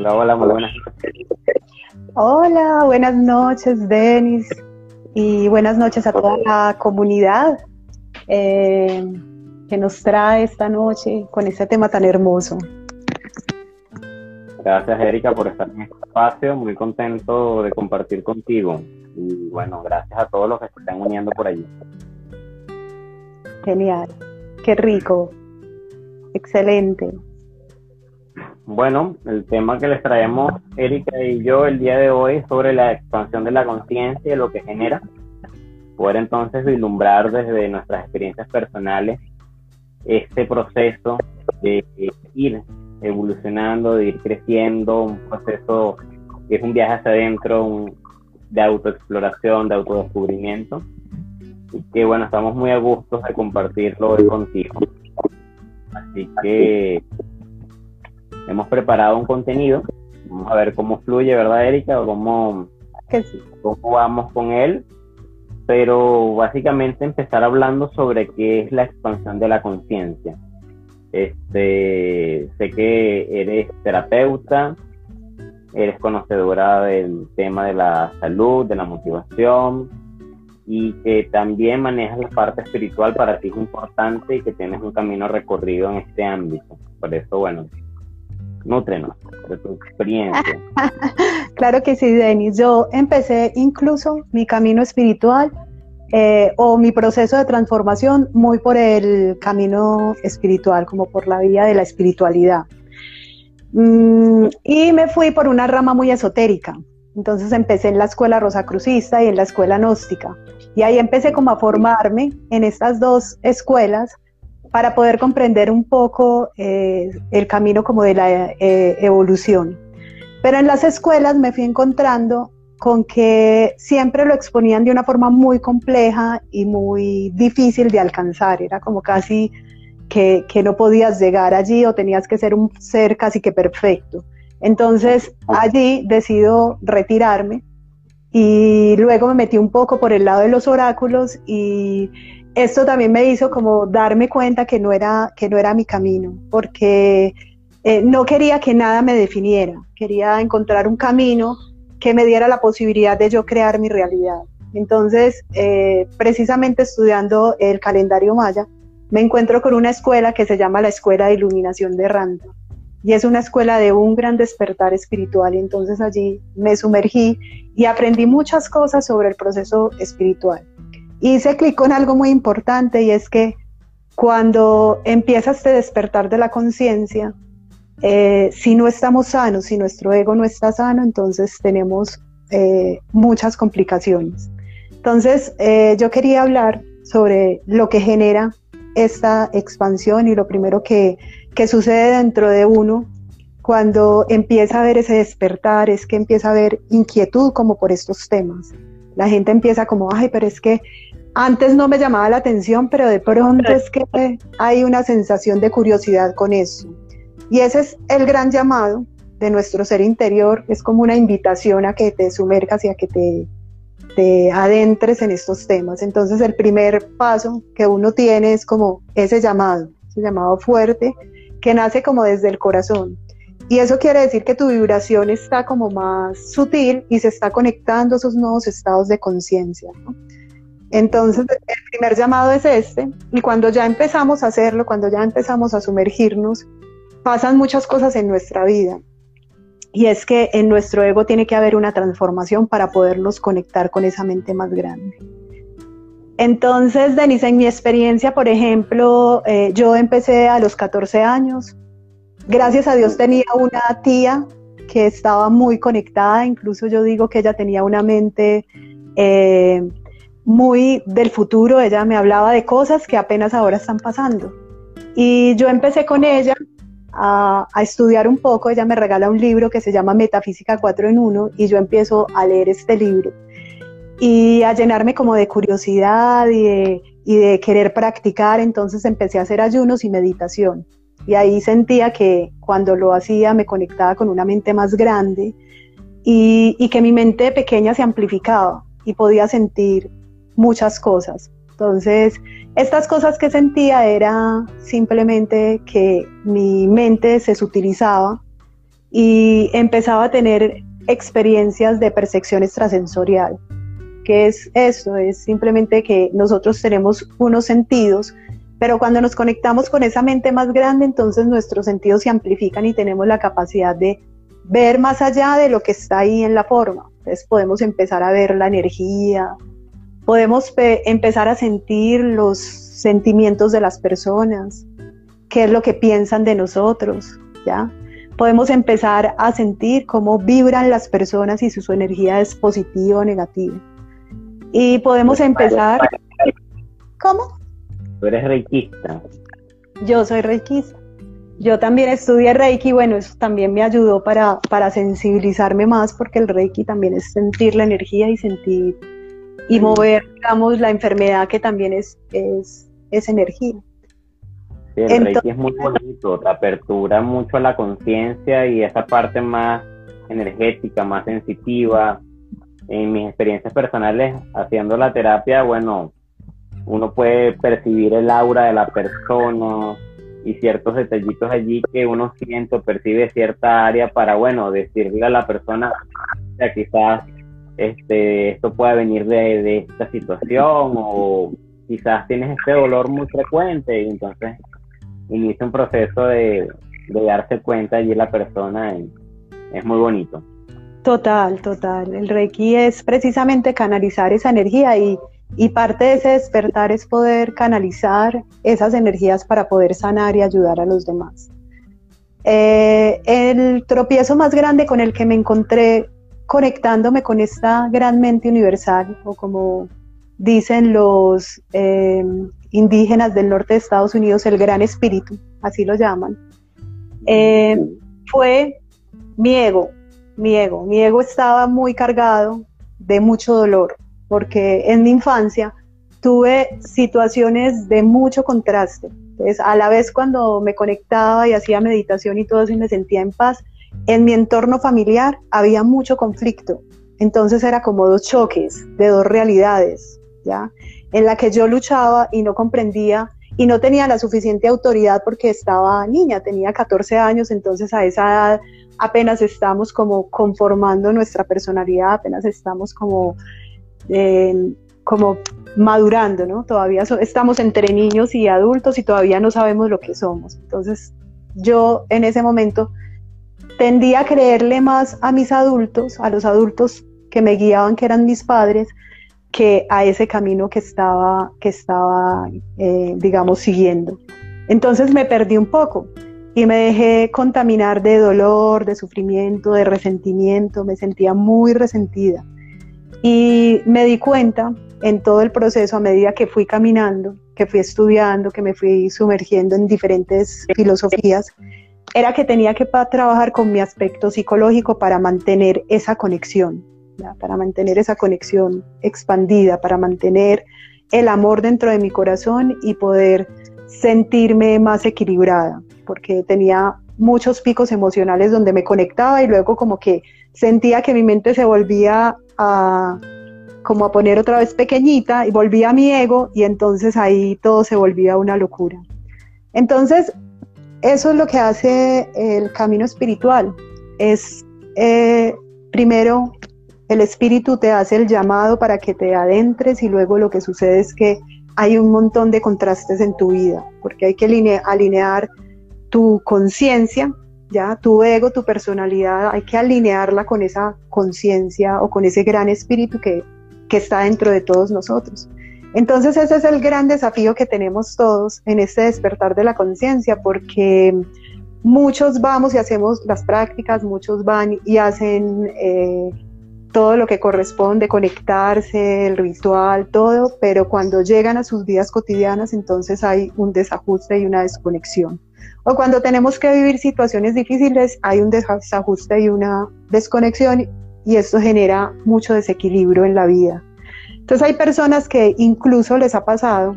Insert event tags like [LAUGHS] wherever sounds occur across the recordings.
Hola, hola, muy buenas noches. Hola, buenas noches, Denis. Y buenas noches a toda la comunidad eh, que nos trae esta noche con este tema tan hermoso. Gracias, Erika, por estar en este espacio. Muy contento de compartir contigo. Y bueno, gracias a todos los que se están uniendo por allí. Genial. Qué rico. Excelente. Bueno, el tema que les traemos Erika y yo el día de hoy es sobre la expansión de la conciencia y lo que genera. Poder entonces vislumbrar desde nuestras experiencias personales este proceso de ir evolucionando, de ir creciendo, un proceso que es un viaje hacia adentro, de autoexploración, de autodescubrimiento. Y que bueno, estamos muy a gusto de compartirlo hoy contigo. Así que hemos preparado un contenido. Vamos a ver cómo fluye, ¿verdad, Erika? O cómo, cómo vamos con él. Pero básicamente empezar hablando sobre qué es la expansión de la conciencia. Este, sé que eres terapeuta, eres conocedora del tema de la salud, de la motivación y que también manejas la parte espiritual para ti es importante y que tienes un camino recorrido en este ámbito. Por eso, bueno, Nútrenos de tu experiencia. [LAUGHS] claro que sí, Denis. Yo empecé incluso mi camino espiritual eh, o mi proceso de transformación muy por el camino espiritual, como por la vía de la espiritualidad. Mm, y me fui por una rama muy esotérica. Entonces empecé en la escuela rosacrucista y en la escuela gnóstica. Y ahí empecé como a formarme en estas dos escuelas para poder comprender un poco eh, el camino como de la eh, evolución. Pero en las escuelas me fui encontrando con que siempre lo exponían de una forma muy compleja y muy difícil de alcanzar. Era como casi que, que no podías llegar allí o tenías que ser un ser casi que perfecto. Entonces allí decido retirarme y luego me metí un poco por el lado de los oráculos y esto también me hizo como darme cuenta que no era, que no era mi camino, porque eh, no quería que nada me definiera, quería encontrar un camino que me diera la posibilidad de yo crear mi realidad. Entonces, eh, precisamente estudiando el calendario maya, me encuentro con una escuela que se llama la Escuela de Iluminación de Randa. Y es una escuela de un gran despertar espiritual. Entonces allí me sumergí y aprendí muchas cosas sobre el proceso espiritual. Y se clic con algo muy importante y es que cuando empieza este despertar de la conciencia, eh, si no estamos sanos, si nuestro ego no está sano, entonces tenemos eh, muchas complicaciones. Entonces, eh, yo quería hablar sobre lo que genera esta expansión y lo primero que, que sucede dentro de uno cuando empieza a ver ese despertar es que empieza a haber inquietud como por estos temas. La gente empieza como, ay, pero es que antes no me llamaba la atención, pero de pronto es que hay una sensación de curiosidad con eso. Y ese es el gran llamado de nuestro ser interior, es como una invitación a que te sumergas y a que te, te adentres en estos temas. Entonces el primer paso que uno tiene es como ese llamado, ese llamado fuerte que nace como desde el corazón. Y eso quiere decir que tu vibración está como más sutil y se está conectando a esos nuevos estados de conciencia. ¿no? Entonces, el primer llamado es este, y cuando ya empezamos a hacerlo, cuando ya empezamos a sumergirnos, pasan muchas cosas en nuestra vida. Y es que en nuestro ego tiene que haber una transformación para podernos conectar con esa mente más grande. Entonces, Denise, en mi experiencia, por ejemplo, eh, yo empecé a los 14 años. Gracias a Dios tenía una tía que estaba muy conectada, incluso yo digo que ella tenía una mente eh, muy del futuro, ella me hablaba de cosas que apenas ahora están pasando. Y yo empecé con ella a, estudiar un poco, ella me regala un libro que se llama Metafísica 4 en 1 y yo empiezo a leer este libro y a llenarme como de curiosidad y de, querer practicar, entonces empecé a hacer ayunos y meditación. Y ahí sentía que cuando lo hacía me conectaba con una mente más grande y que mi mente pequeña se amplificaba y podía sentir muchas cosas. Entonces, estas cosas que sentía era simplemente que mi mente se sutilizaba y empezaba a tener experiencias de percepción extrasensorial. ¿Qué es esto? Es simplemente que nosotros tenemos unos sentidos, pero cuando nos conectamos con esa mente más grande, entonces nuestros sentidos se amplifican y tenemos la capacidad de ver más allá de lo que está ahí en la forma. Entonces podemos empezar a ver la energía, podemos empezar a sentir los sentimientos de las personas, qué es lo que piensan de nosotros, ¿ya? Podemos empezar a sentir cómo vibran las personas y si su energía es positiva o negativa. Y podemos empezar... ¿Cómo? Tú eres reikista. Yo soy reikista. Yo también estudié Reiki, bueno, eso también me ayudó para, para sensibilizarme más porque el Reiki también es sentir la energía y sentir y mover, digamos, la enfermedad que también es, es, es energía. Sí, el Reiki es muy bonito, te apertura mucho a la conciencia y esa parte más energética, más sensitiva. En mis experiencias personales haciendo la terapia, bueno, uno puede percibir el aura de la persona y ciertos detallitos allí que uno siente o percibe cierta área para, bueno, decirle a la persona, o sea, quizás este, esto pueda venir de, de esta situación o quizás tienes este dolor muy frecuente y entonces inicia un proceso de, darse cuenta allí la persona es muy bonito. Total, total. El Reiki es precisamente canalizar esa energía y, parte de ese despertar es poder canalizar esas energías para poder sanar y ayudar a los demás. Eh, el tropiezo más grande con el que me encontré conectándome con esta gran mente universal, o como dicen los eh, indígenas del norte de Estados Unidos, el gran espíritu, así lo llaman, eh, fue mi ego, mi ego. Mi ego estaba muy cargado de mucho dolor, porque en mi infancia tuve situaciones de mucho contraste. Entonces, a la vez cuando me conectaba y hacía meditación y todo eso y me sentía en paz, en mi entorno familiar había mucho conflicto. Entonces era como dos choques de dos realidades, ¿ya? en la que yo luchaba y no comprendía y no tenía la suficiente autoridad porque estaba niña, tenía 14 años, entonces a esa edad apenas estamos como conformando nuestra personalidad, apenas estamos como, eh, como madurando, ¿no? Todavía estamos entre niños y adultos y todavía no sabemos lo que somos. Entonces yo en ese momento tendía a creerle más a mis adultos, a los adultos que me guiaban, que eran mis padres, que a ese camino que estaba, que estaba eh, digamos, siguiendo. Entonces me perdí un poco y me dejé contaminar de dolor, de sufrimiento, de resentimiento, me sentía muy resentida. Y me di cuenta en todo el proceso, a medida que fui caminando, que fui estudiando, que me fui sumergiendo en diferentes filosofías, era que tenía que trabajar con mi aspecto psicológico para mantener esa conexión, para mantener esa conexión expandida, para mantener el amor dentro de mi corazón y poder sentirme más equilibrada, porque tenía muchos picos emocionales donde me conectaba y luego como que sentía que mi mente se volvía a como a poner otra vez pequeñita y volvía a mi ego y entonces ahí todo se volvía una locura. Entonces, eso es lo que hace el camino espiritual, es eh, primero el espíritu te hace el llamado para que te adentres y luego lo que sucede es que hay un montón de contrastes en tu vida, porque hay que alinear tu conciencia, ya tu ego, tu personalidad, hay que alinearla con esa conciencia o con ese gran espíritu que, que está dentro de todos nosotros. Entonces ese es el gran desafío que tenemos todos en este despertar de la conciencia, porque muchos vamos y hacemos las prácticas, muchos van y hacen eh, todo lo que corresponde, conectarse, el ritual, todo, pero cuando llegan a sus vidas cotidianas, entonces hay un desajuste y una desconexión. O cuando tenemos que vivir situaciones difíciles, hay un desajuste y una desconexión y esto genera mucho desequilibrio en la vida. Entonces hay personas que incluso les ha pasado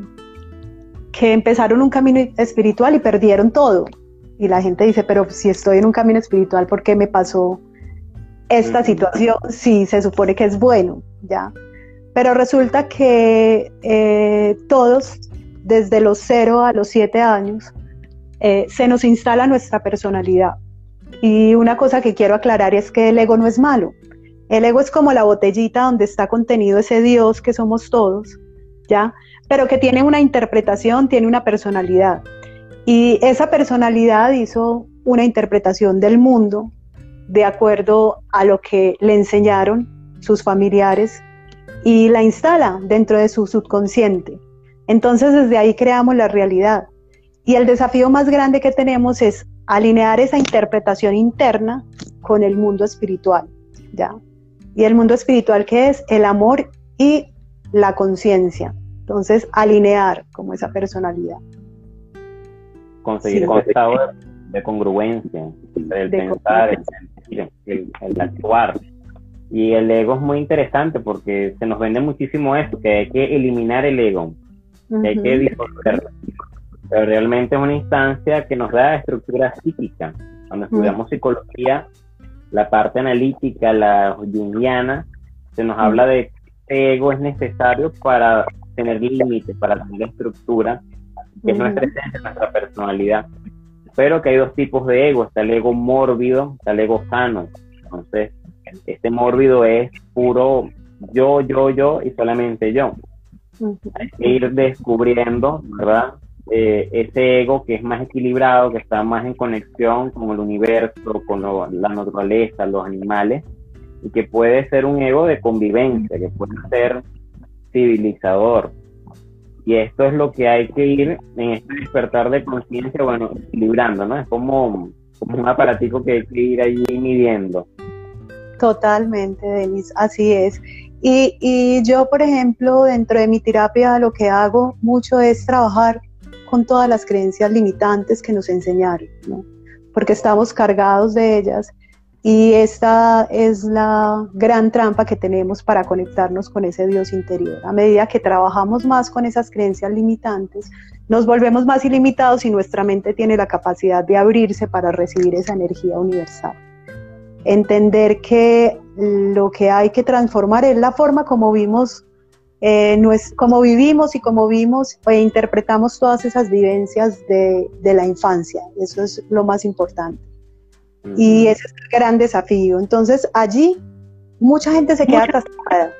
que empezaron un camino espiritual y perdieron todo. Y la gente dice, pero si estoy en un camino espiritual, ¿por qué me pasó esta situación sí se supone que es bueno, ¿ya? Pero resulta que eh, todos, desde los 0 a los 7 años, eh, se nos instala nuestra personalidad. Y una cosa que quiero aclarar es que el ego no es malo. El ego es como la botellita donde está contenido ese Dios que somos todos, ¿ya? Pero que tiene una interpretación, tiene una personalidad. Y esa personalidad hizo una interpretación del mundo de acuerdo a lo que le enseñaron sus familiares y la instala dentro de su subconsciente. Entonces desde ahí creamos la realidad. Y el desafío más grande que tenemos es alinear esa interpretación interna con el mundo espiritual, ¿ya? Y el mundo espiritual que es el amor y la conciencia. Entonces, alinear como esa personalidad. Conseguir ese estado de, congruencia, el pensar, el sentir, el, actuar. Y el ego es muy interesante porque se nos vende muchísimo esto, que hay que eliminar el ego, que hay que disolverlo pero realmente es una instancia que nos da estructura psíquica. Cuando estudiamos psicología, la parte analítica, la junguiana, se nos habla de que ego es necesario para tener límites, para tener estructura, que es nuestra esencia, nuestra personalidad. Pero que hay dos tipos de ego, está el ego mórbido, está el ego sano. Entonces, este mórbido es puro yo, yo, yo y solamente yo. Hay que ir descubriendo, ¿verdad? Eh, ese ego que es más equilibrado, que está más en conexión con el universo, con la naturaleza, los animales, y que puede ser un ego de convivencia, que puede ser civilizador. Y esto es lo que hay que ir en este despertar de conciencia, bueno, equilibrando, ¿no? Es como, como un aparatico que hay que ir allí midiendo. Totalmente, Denis, así es. Y, y yo, por ejemplo, dentro de mi terapia lo que hago mucho es trabajar con todas las creencias limitantes que nos enseñaron, porque estamos cargados de ellas y esta es la gran trampa que tenemos para conectarnos con ese Dios interior. A medida que trabajamos más con esas creencias limitantes, nos volvemos más ilimitados y nuestra mente tiene la capacidad de abrirse para recibir esa energía universal. Entender que lo que hay que transformar es la forma como vimos eh, no es como vivimos y como vimos e interpretamos todas esas vivencias de, la infancia. Eso es lo más importante. Y ese es el gran desafío. Entonces allí mucha gente se queda atascada.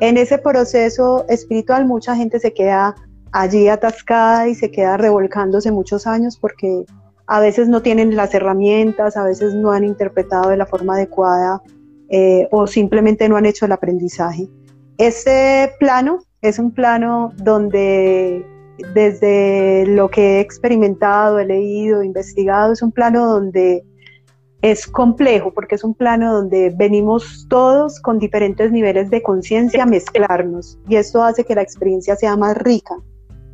En ese proceso espiritual mucha gente se queda allí atascada y se queda revolcándose muchos años porque a veces no tienen las herramientas, a veces no han interpretado de la forma adecuada eh, o simplemente no han hecho el aprendizaje. Este plano es un plano donde desde lo que he experimentado, he leído, investigado, es un plano donde es complejo porque es un plano donde venimos todos con diferentes niveles de conciencia a mezclarnos y esto hace que la experiencia sea más rica,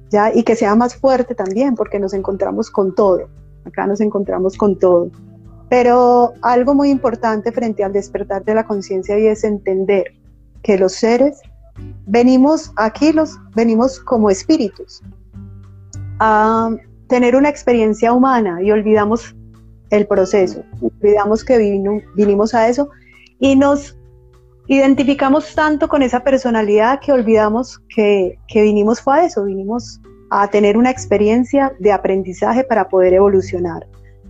¿ya? Y que sea más fuerte también porque nos encontramos con todo. Acá nos encontramos con todo. Pero algo muy importante frente al despertar de la conciencia y es entender que los seres venimos aquí, los, venimos como espíritus a tener una experiencia humana y olvidamos el proceso, olvidamos que vinimos a eso y nos identificamos tanto con esa personalidad que olvidamos que, que vinimos fue a eso, vinimos a tener una experiencia de aprendizaje para poder evolucionar.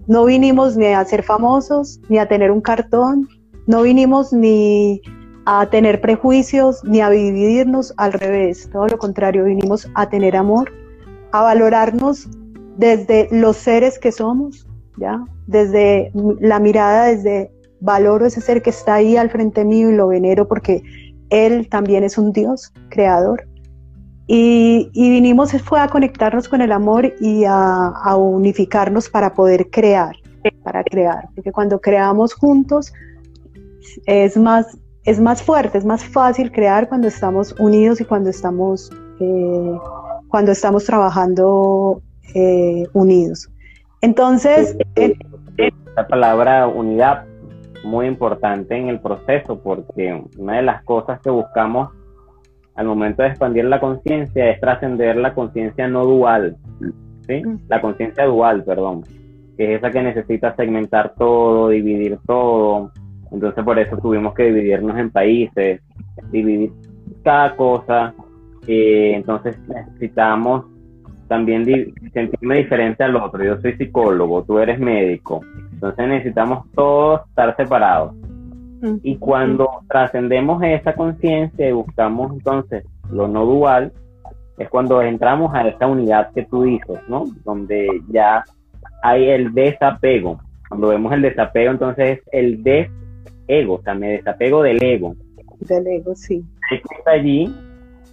No vinimos ni a ser famosos, ni a tener un cartón, no vinimos ni a tener prejuicios ni a dividirnos al revés, todo lo contrario, vinimos a tener amor, a valorarnos desde los seres que somos, ¿ya? Desde la mirada, desde valoro ese ser que está ahí al frente mío y lo venero porque él también es un Dios creador. Y, vinimos fue a conectarnos con el amor y a, a unificarnos para poder crear, para crear, porque cuando creamos juntos es más es más fuerte, es más fácil crear cuando estamos unidos y cuando estamos, eh, cuando estamos trabajando eh, unidos. Entonces... La palabra unidad muy importante en el proceso porque una de las cosas que buscamos al momento de expandir la conciencia es trascender la conciencia no dual, ¿sí? La conciencia dual, perdón, que es esa que necesita segmentar todo, dividir todo, entonces por eso tuvimos que dividirnos en países, dividir cada cosa. Eh, entonces necesitamos también sentirme diferente al otro. Yo soy psicólogo, tú eres médico. Entonces necesitamos todos estar separados. Y cuando trascendemos esa conciencia y buscamos entonces lo no dual, es cuando entramos a esa unidad que tú dices, ¿no? Donde ya hay el desapego. Cuando vemos el desapego, entonces es el desego, o sea, me desapego del ego. Del ego, sí. Está allí,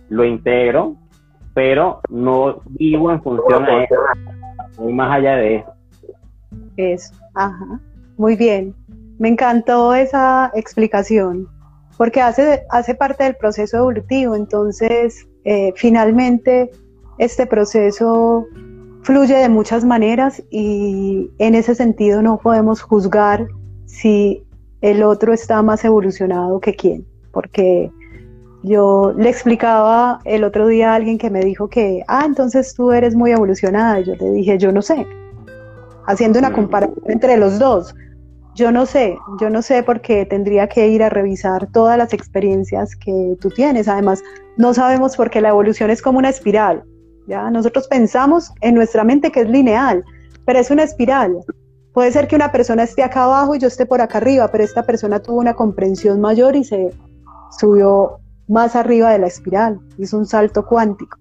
lo integro, pero no vivo en función de eso. Voy más allá de eso. Eso, ajá. Muy bien. Me encantó esa explicación, porque hace, hace parte del proceso evolutivo. Entonces, eh, finalmente, este proceso fluye de muchas maneras y en ese sentido no podemos juzgar si el otro está más evolucionado que quién, porque yo le explicaba el otro día a alguien que me dijo que, ah, entonces tú eres muy evolucionada. Y yo le dije, yo no sé. Haciendo una mm. comparación entre los dos. Yo no sé, yo no sé porque tendría que ir a revisar todas las experiencias que tú tienes. Además, no sabemos por qué la evolución es como una espiral. ¿ya? Nosotros pensamos en nuestra mente que es lineal, pero es una espiral. Puede ser que una persona esté acá abajo y yo esté por acá arriba, pero esta persona tuvo una comprensión mayor y se subió más arriba de la espiral, hizo un salto cuántico.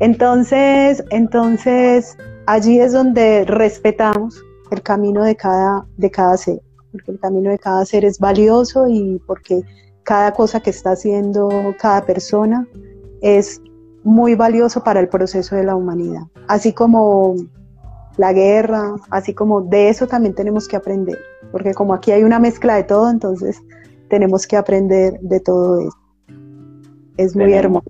Entonces, entonces allí es donde respetamos el camino de cada, de cada ser, porque el camino de cada ser es valioso y porque cada cosa que está haciendo cada persona es muy valioso para el proceso de la humanidad. Así como la guerra, así como de eso también tenemos que aprender, porque como aquí hay una mezcla de todo, entonces tenemos que aprender de todo eso. Es muy hermoso.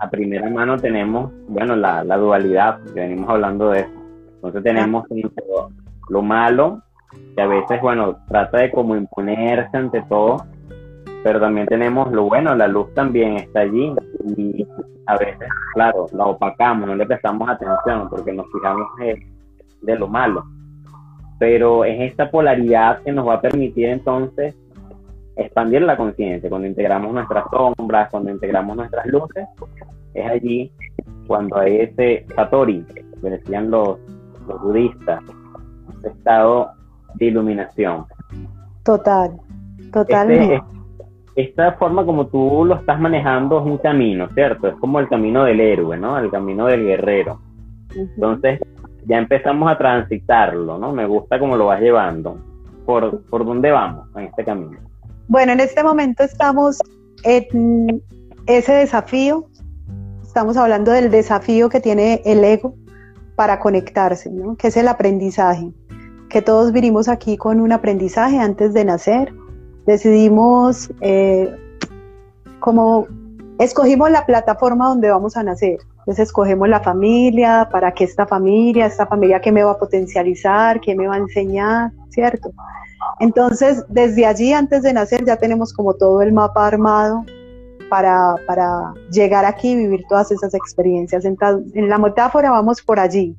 A, primera mano tenemos, bueno, la, dualidad, que venimos hablando de eso. Entonces tenemos lo malo, que a veces, bueno, trata de como imponerse ante todo, pero también tenemos lo bueno, la luz también está allí y a veces, claro, la opacamos, no le prestamos atención porque nos fijamos de lo malo. Pero es esta polaridad que nos va a permitir entonces expandir la conciencia, cuando integramos nuestras sombras, cuando integramos nuestras luces, es allí cuando hay ese satori, que decían los, budistas, ese estado de iluminación. Total, totalmente. Este, esta forma como tú lo estás manejando es un camino, ¿cierto? Es como el camino del héroe, ¿no? El camino del guerrero. Entonces, ya empezamos a transitarlo, ¿no? Me gusta cómo lo vas llevando. ¿Por, por dónde vamos en este camino? Bueno, en este momento estamos en ese desafío, estamos hablando del desafío que tiene el ego para conectarse, ¿no? que es el aprendizaje, que todos vinimos aquí con un aprendizaje antes de nacer, decidimos eh, como escogimos la plataforma donde vamos a nacer. Entonces escogemos la familia, para qué esta familia, esta familia que me va a potencializar, que me va a enseñar, ¿cierto? Entonces, desde allí, antes de nacer, ya tenemos como todo el mapa armado para, llegar aquí y vivir todas esas experiencias. En, la metáfora vamos por allí,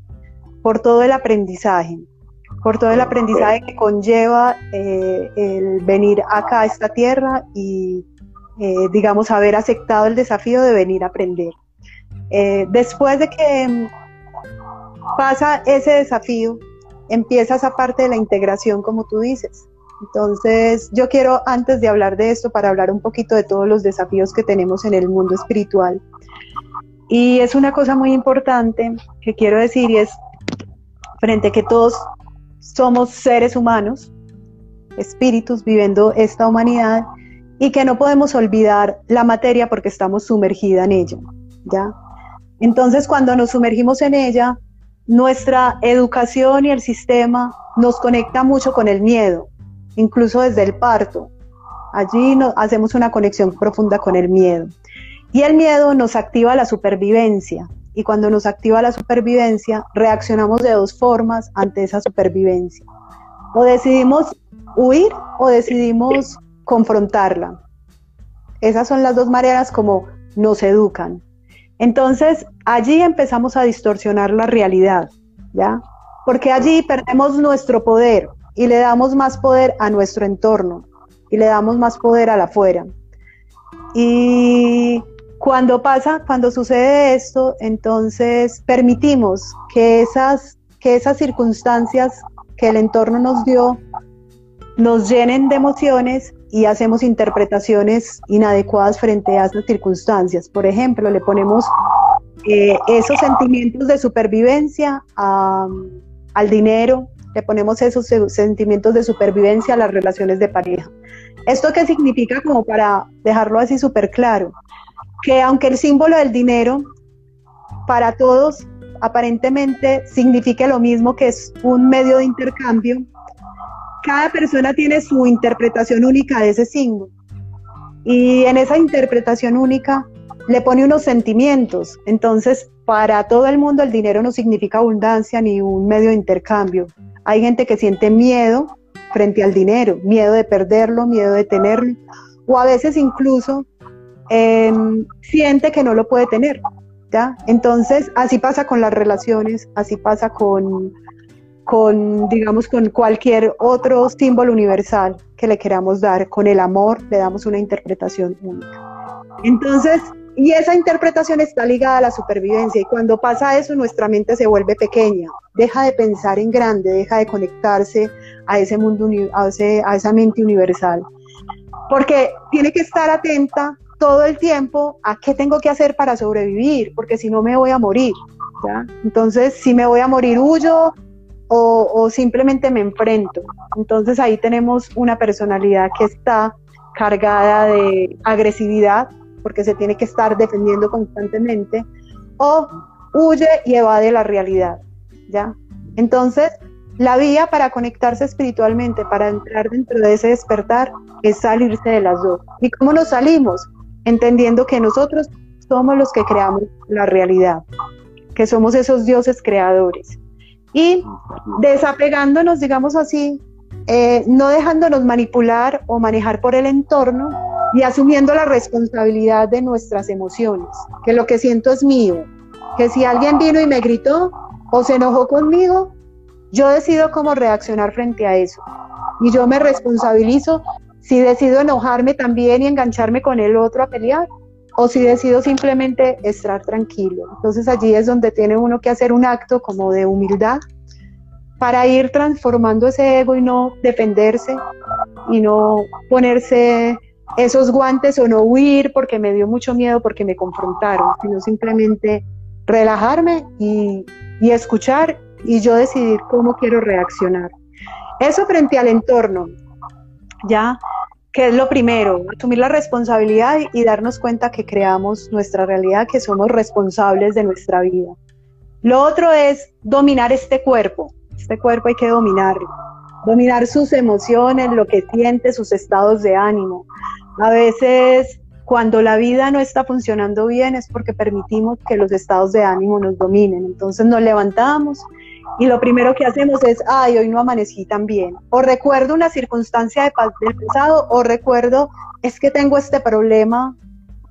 por todo el aprendizaje, por todo el aprendizaje que conlleva eh, el venir acá a esta tierra y, eh, digamos, haber aceptado el desafío de venir a aprender. Eh, después de que pasa ese desafío, empieza esa parte de la integración, como tú dices. Entonces, yo quiero, antes de hablar de esto, para hablar un poquito de todos los desafíos que tenemos en el mundo espiritual. Y es una cosa muy importante que quiero decir es, frente a que todos somos seres humanos, espíritus viviendo esta humanidad, y que no podemos olvidar la materia porque estamos sumergida en ella, ¿ya? Entonces, cuando nos sumergimos en ella, nuestra educación y el sistema nos conecta mucho con el miedo, incluso desde el parto. Allí hacemos una conexión profunda con el miedo. Y el miedo nos activa la supervivencia. Y cuando nos activa la supervivencia, reaccionamos de dos formas ante esa supervivencia. O decidimos huir o decidimos confrontarla. Esas son las dos maneras como nos educan. Entonces, allí empezamos a distorsionar la realidad, ¿ya? Porque allí perdemos nuestro poder y le damos más poder a nuestro entorno y le damos más poder a la afuera. Y cuando pasa, cuando sucede esto, entonces permitimos que esas, que esas circunstancias que el entorno nos dio nos llenen de emociones y hacemos interpretaciones inadecuadas frente a esas circunstancias. Por ejemplo, le ponemos eh, esos sentimientos de supervivencia al dinero, le ponemos esos sentimientos de supervivencia a las relaciones de pareja. ¿Esto qué significa como para dejarlo así súper claro? Que aunque el símbolo del dinero para todos aparentemente signifique lo mismo que es un medio de intercambio, cada persona tiene su interpretación única de ese símbolo. Y en esa interpretación única le pone unos sentimientos. Entonces, para todo el mundo el dinero no significa abundancia ni un medio de intercambio. Hay gente que siente miedo frente al dinero, miedo de perderlo, miedo de tenerlo, o a veces incluso em, siente que no lo puede tener. ¿ya? Entonces, así pasa con las relaciones, así pasa con, con, digamos, con cualquier otro símbolo universal que le queramos dar. Con el amor le damos una interpretación única. Entonces, y esa interpretación está ligada a la supervivencia y cuando pasa eso nuestra mente se vuelve pequeña, deja de pensar en grande, deja de conectarse a ese mundo, a, a esa mente universal. Porque tiene que estar atenta todo el tiempo a qué tengo que hacer para sobrevivir, porque si no me voy a morir. Entonces, si me voy a morir, huyo, o, simplemente me enfrento. Entonces ahí tenemos una personalidad que está cargada de agresividad, porque se tiene que estar defendiendo constantemente, o huye y evade la realidad, ¿ya? Entonces, la vía para conectarse espiritualmente, para entrar dentro de ese despertar, es salirse de las dos. ¿Y cómo nos salimos? Entendiendo que nosotros somos los que creamos la realidad, que somos esos dioses creadores y desapegándonos, digamos así, eh, no dejándonos manipular o manejar por el entorno y asumiendo la responsabilidad de nuestras emociones, que lo que siento es mío, que si alguien vino y me gritó o se enojó conmigo, yo decido cómo reaccionar frente a eso. Y yo me responsabilizo si decido enojarme también y engancharme con el otro a pelear o si decido simplemente estar tranquilo. Entonces allí es donde tiene uno que hacer un acto como de humildad para ir transformando ese ego y no defenderse y no ponerse esos guantes o no huir porque me dio mucho miedo porque me confrontaron, sino simplemente relajarme y, y escuchar y yo decidir cómo quiero reaccionar. Eso frente al entorno, ya que es lo primero, asumir la responsabilidad y darnos cuenta que creamos nuestra realidad, que somos responsables de nuestra vida. Lo otro es dominar este cuerpo. Este cuerpo hay que dominarlo. Dominar sus emociones, lo que siente, sus estados de ánimo. A veces cuando la vida no está funcionando bien es porque permitimos que los estados de ánimo nos dominen. Entonces nos levantamos y lo primero que hacemos es, ay, hoy no amanecí tan bien. O recuerdo una circunstancia de, del pasado, o recuerdo, es que tengo este problema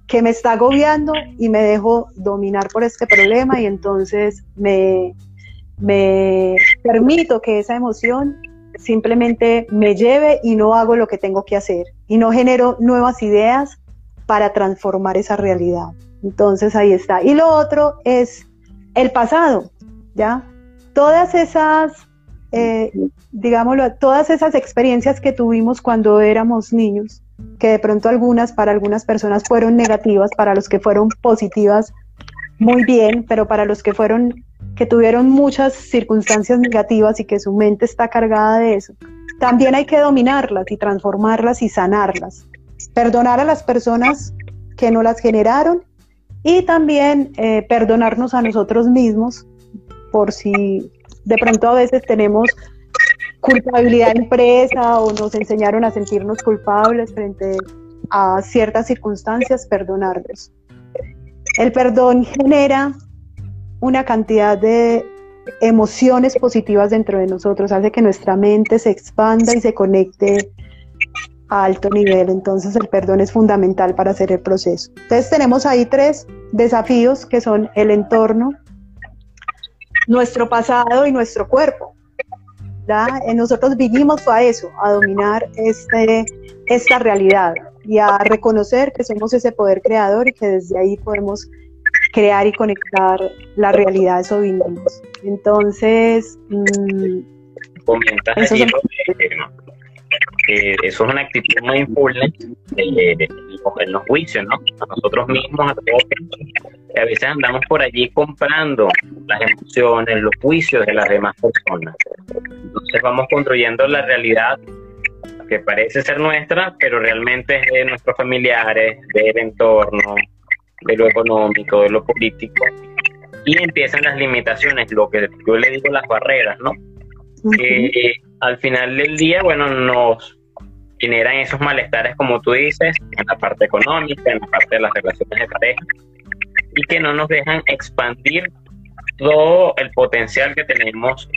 que me está agobiando y me dejo dominar por este problema y entonces me, me permito que esa emoción simplemente me lleve y no hago lo que tengo que hacer y no genero nuevas ideas para transformar esa realidad. Entonces ahí está. Y lo otro es el pasado, ¿ya? Todas esas, eh, digámoslo, todas esas experiencias que tuvimos cuando éramos niños, que de pronto algunas para algunas personas fueron negativas, para los que fueron positivas, muy bien, pero para los que fueron, que tuvieron muchas circunstancias negativas y que su mente está cargada de eso, también hay que dominarlas y transformarlas y sanarlas. Perdonar a las personas que no las generaron y también eh, perdonarnos a nosotros mismos por si de pronto a veces tenemos culpabilidad impresa o nos enseñaron a sentirnos culpables frente a ciertas circunstancias, perdonarlos. El perdón genera una cantidad de emociones positivas dentro de nosotros, hace que nuestra mente se expanda y se conecte a alto nivel. Entonces el perdón es fundamental para hacer el proceso. Entonces tenemos ahí tres desafíos que son el entorno, nuestro pasado y nuestro cuerpo. Nosotros vivimos a eso, a dominar este, esta realidad y a reconocer que somos ese poder creador y que desde ahí podemos crear y conectar la realidad, eso vinimos. Entonces, mm, comentas allí, eso es una actitud muy de, en los juicios, ¿no? A nosotros mismos, a todos, a veces andamos por allí comprando las emociones, los juicios de las demás personas. Entonces vamos construyendo la realidad que parece ser nuestra, pero realmente es de nuestros familiares, del entorno, de lo económico, de lo político, y empiezan las limitaciones, lo que yo le digo las barreras, ¿no? Que al final del día, bueno, nos generan esos malestares, como tú dices, en la parte económica, en la parte de las relaciones de pareja, y que no nos dejan expandir todo el potencial que tenemos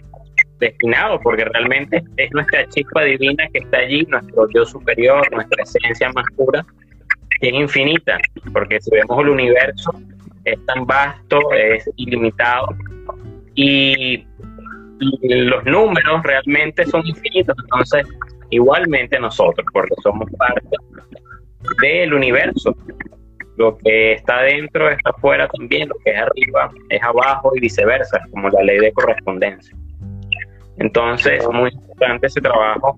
destinado, porque realmente es nuestra chispa divina que está allí, nuestro Dios superior, nuestra esencia más pura, que es infinita, porque si vemos el universo, es tan vasto, es ilimitado, y los números realmente son infinitos, entonces igualmente nosotros, porque somos parte del universo. Lo que está dentro está afuera también, lo que es arriba es abajo y viceversa, como la ley de correspondencia. Entonces, es muy importante ese trabajo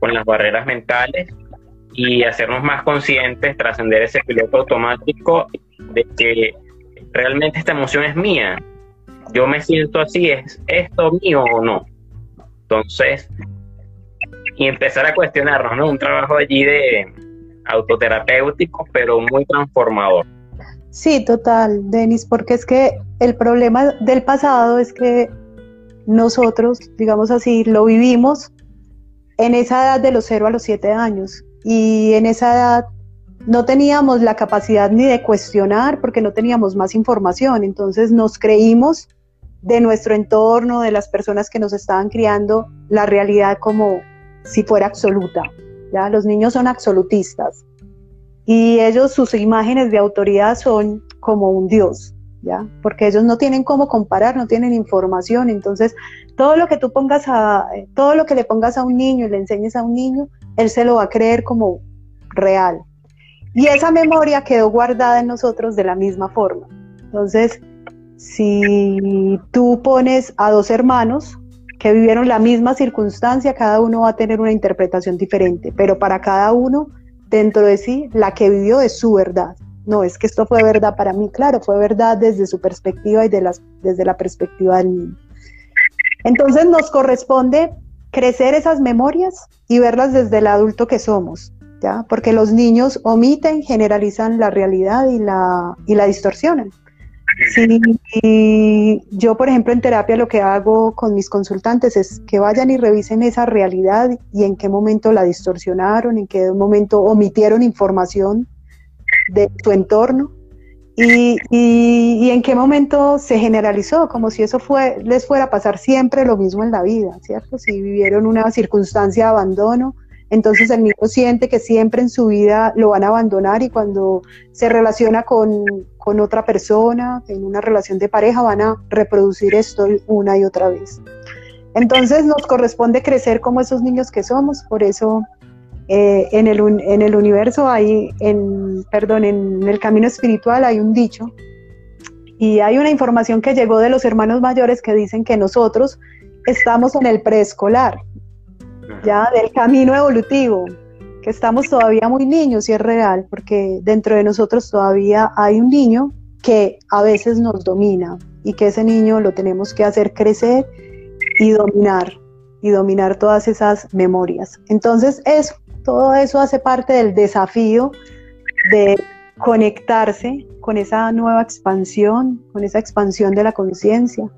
con las barreras mentales y hacernos más conscientes, trascender ese piloto automático de que realmente esta emoción es mía. Yo me siento así, ¿es esto mío o no? Entonces, y empezar a cuestionarnos, ¿no? Un trabajo allí de autoterapéutico, pero muy transformador. Sí, total, Denis, porque es que el problema del pasado es que nosotros, digamos así, lo vivimos en esa edad de los 0 a los 7 años y en esa edad no teníamos la capacidad ni de cuestionar porque no teníamos más información, entonces nos creímos de nuestro entorno, de las personas que nos estaban criando, la realidad como si fuera absoluta. ¿ya? Los niños son absolutistas y ellos, sus imágenes de autoridad son como un dios, ¿ya? Porque ellos no tienen cómo comparar, no tienen información, entonces todo lo que tú pongas a, todo lo que le pongas a un niño y le enseñes a un niño, él se lo va a creer como real. Y esa memoria quedó guardada en nosotros de la misma forma. Entonces, si tú pones a dos hermanos que vivieron la misma circunstancia, cada uno va a tener una interpretación diferente, pero para cada uno, dentro de sí, la que vivió es su verdad. No es que esto fue verdad para mí, claro, fue verdad desde su perspectiva y desde la perspectiva del niño. Entonces nos corresponde crecer esas memorias y verlas desde el adulto que somos, ¿ya? Porque los niños omiten, generalizan la realidad y la distorsionan. Sí, yo, por ejemplo, en terapia lo que hago con mis consultantes es que vayan y revisen esa realidad y en qué momento la distorsionaron, en qué momento omitieron información de su entorno y, y, en qué momento se generalizó, como si eso fue, les fuera a pasar siempre lo mismo en la vida, ¿cierto? Si vivieron una circunstancia de abandono, entonces el niño siente que siempre en su vida lo van a abandonar y cuando se relaciona con, otra persona, en una relación de pareja, van a reproducir esto una y otra vez. Entonces nos corresponde crecer como esos niños que somos, por eso eh, en, el, en el universo hay, en, perdón, en el camino espiritual hay un dicho y hay una información que llegó de los hermanos mayores que dicen que nosotros estamos en el preescolar, ya del camino evolutivo, que estamos todavía muy niños y es real, porque dentro de nosotros todavía hay un niño que a veces nos domina y que ese niño lo tenemos que hacer crecer y dominar, y dominar todas esas memorias. Entonces eso, todo eso hace parte del desafío de conectarse con esa nueva expansión, con esa expansión de la conciencia,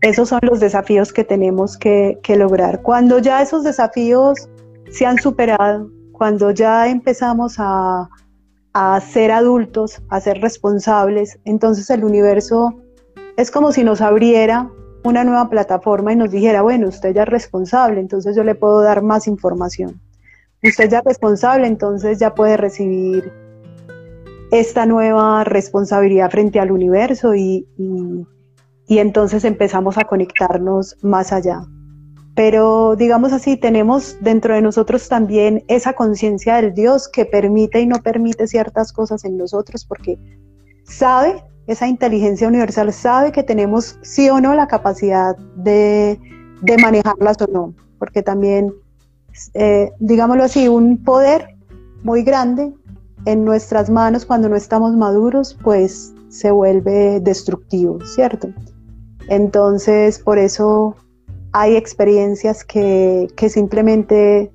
esos son los desafíos que tenemos que, lograr. Cuando ya esos desafíos se han superado, cuando ya empezamos a, ser adultos, a ser responsables, entonces el universo es como si nos abriera una nueva plataforma y nos dijera, bueno, usted ya es responsable, entonces yo le puedo dar más información. Usted ya es responsable, entonces ya puede recibir esta nueva responsabilidad frente al universo y, y entonces empezamos a conectarnos más allá. Pero digamos así, tenemos dentro de nosotros también esa conciencia del Dios que permite y no permite ciertas cosas en nosotros porque sabe, esa inteligencia universal sabe que tenemos sí o no la capacidad de, de manejarlas o no. porque también, eh, digámoslo así, un poder muy grande en nuestras manos cuando no estamos maduros, pues se vuelve destructivo, ¿cierto? Entonces, por eso hay experiencias que, que simplemente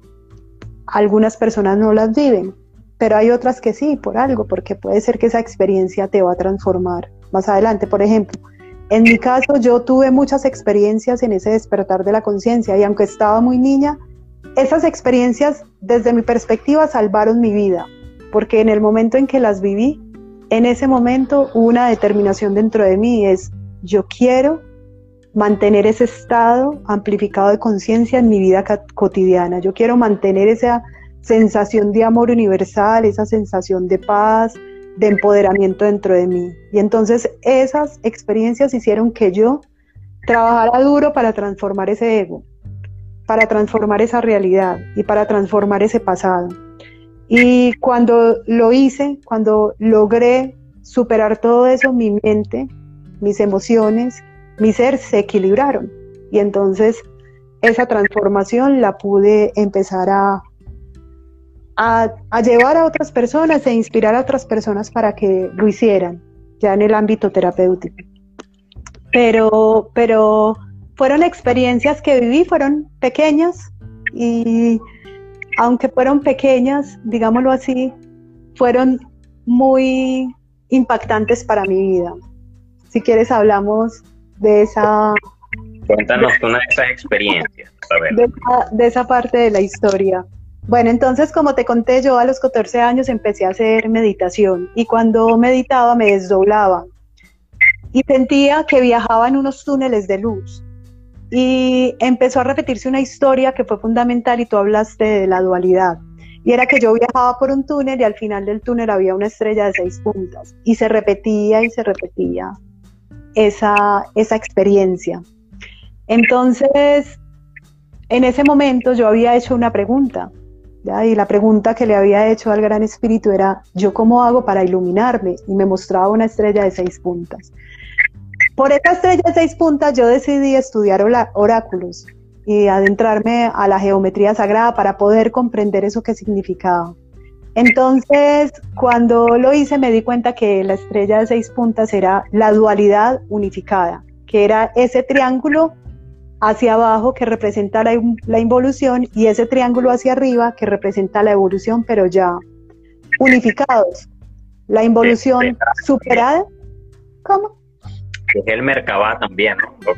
algunas personas no las viven, pero hay otras que sí, por algo, porque puede ser que esa experiencia te va a transformar más adelante. Por ejemplo, en mi caso yo tuve muchas experiencias en ese despertar de la conciencia y aunque estaba muy niña, esas experiencias desde mi perspectiva salvaron mi vida, porque en el momento en que las viví, en ese momento hubo una determinación dentro de mí, es yo quiero mantener ese estado amplificado de conciencia en mi vida cotidiana, yo quiero mantener esa sensación de amor universal, esa sensación de paz, de empoderamiento dentro de mí. Y entonces esas experiencias hicieron que yo trabajara duro para transformar ese ego, para transformar esa realidad y para transformar ese pasado. Y cuando lo hice, cuando logré superar todo eso, mi mente, mis emociones, mi ser se equilibraron. Y entonces esa transformación la pude empezar a, a, llevar a otras personas e inspirar a otras personas para que lo hicieran, ya en el ámbito terapéutico. Pero, pero fueron experiencias que viví, fueron pequeñas y aunque fueron pequeñas, digámoslo así, fueron muy impactantes para mi vida. Si quieres hablamos de esa... Cuéntanos una de esas experiencias. de esa parte de la historia. Bueno, entonces como te conté, yo a los 14 años empecé a hacer meditación y cuando meditaba me desdoblaba y sentía que viajaba en unos túneles de luz. Y empezó a repetirse una historia que fue fundamental y tú hablaste de la dualidad. Y era que yo viajaba por un túnel y al final del túnel había una estrella de seis puntas. Y se repetía y se repetía esa, esa experiencia. Entonces, en ese momento yo había hecho una pregunta y la pregunta que le había hecho al Gran Espíritu era, ¿yo cómo hago para iluminarme? Y me mostraba una estrella de seis puntas. Por esta estrella de seis puntas yo decidí estudiar oráculos y adentrarme a la geometría sagrada para poder comprender eso que significaba. Entonces, cuando lo hice me di cuenta que la estrella de seis puntas era la dualidad unificada, que era ese triángulo hacia abajo que representa la, involución y ese triángulo hacia arriba que representa la evolución, pero ya unificados. La involución superada. ¿Cómo? Es el Merkaba también, ¿no?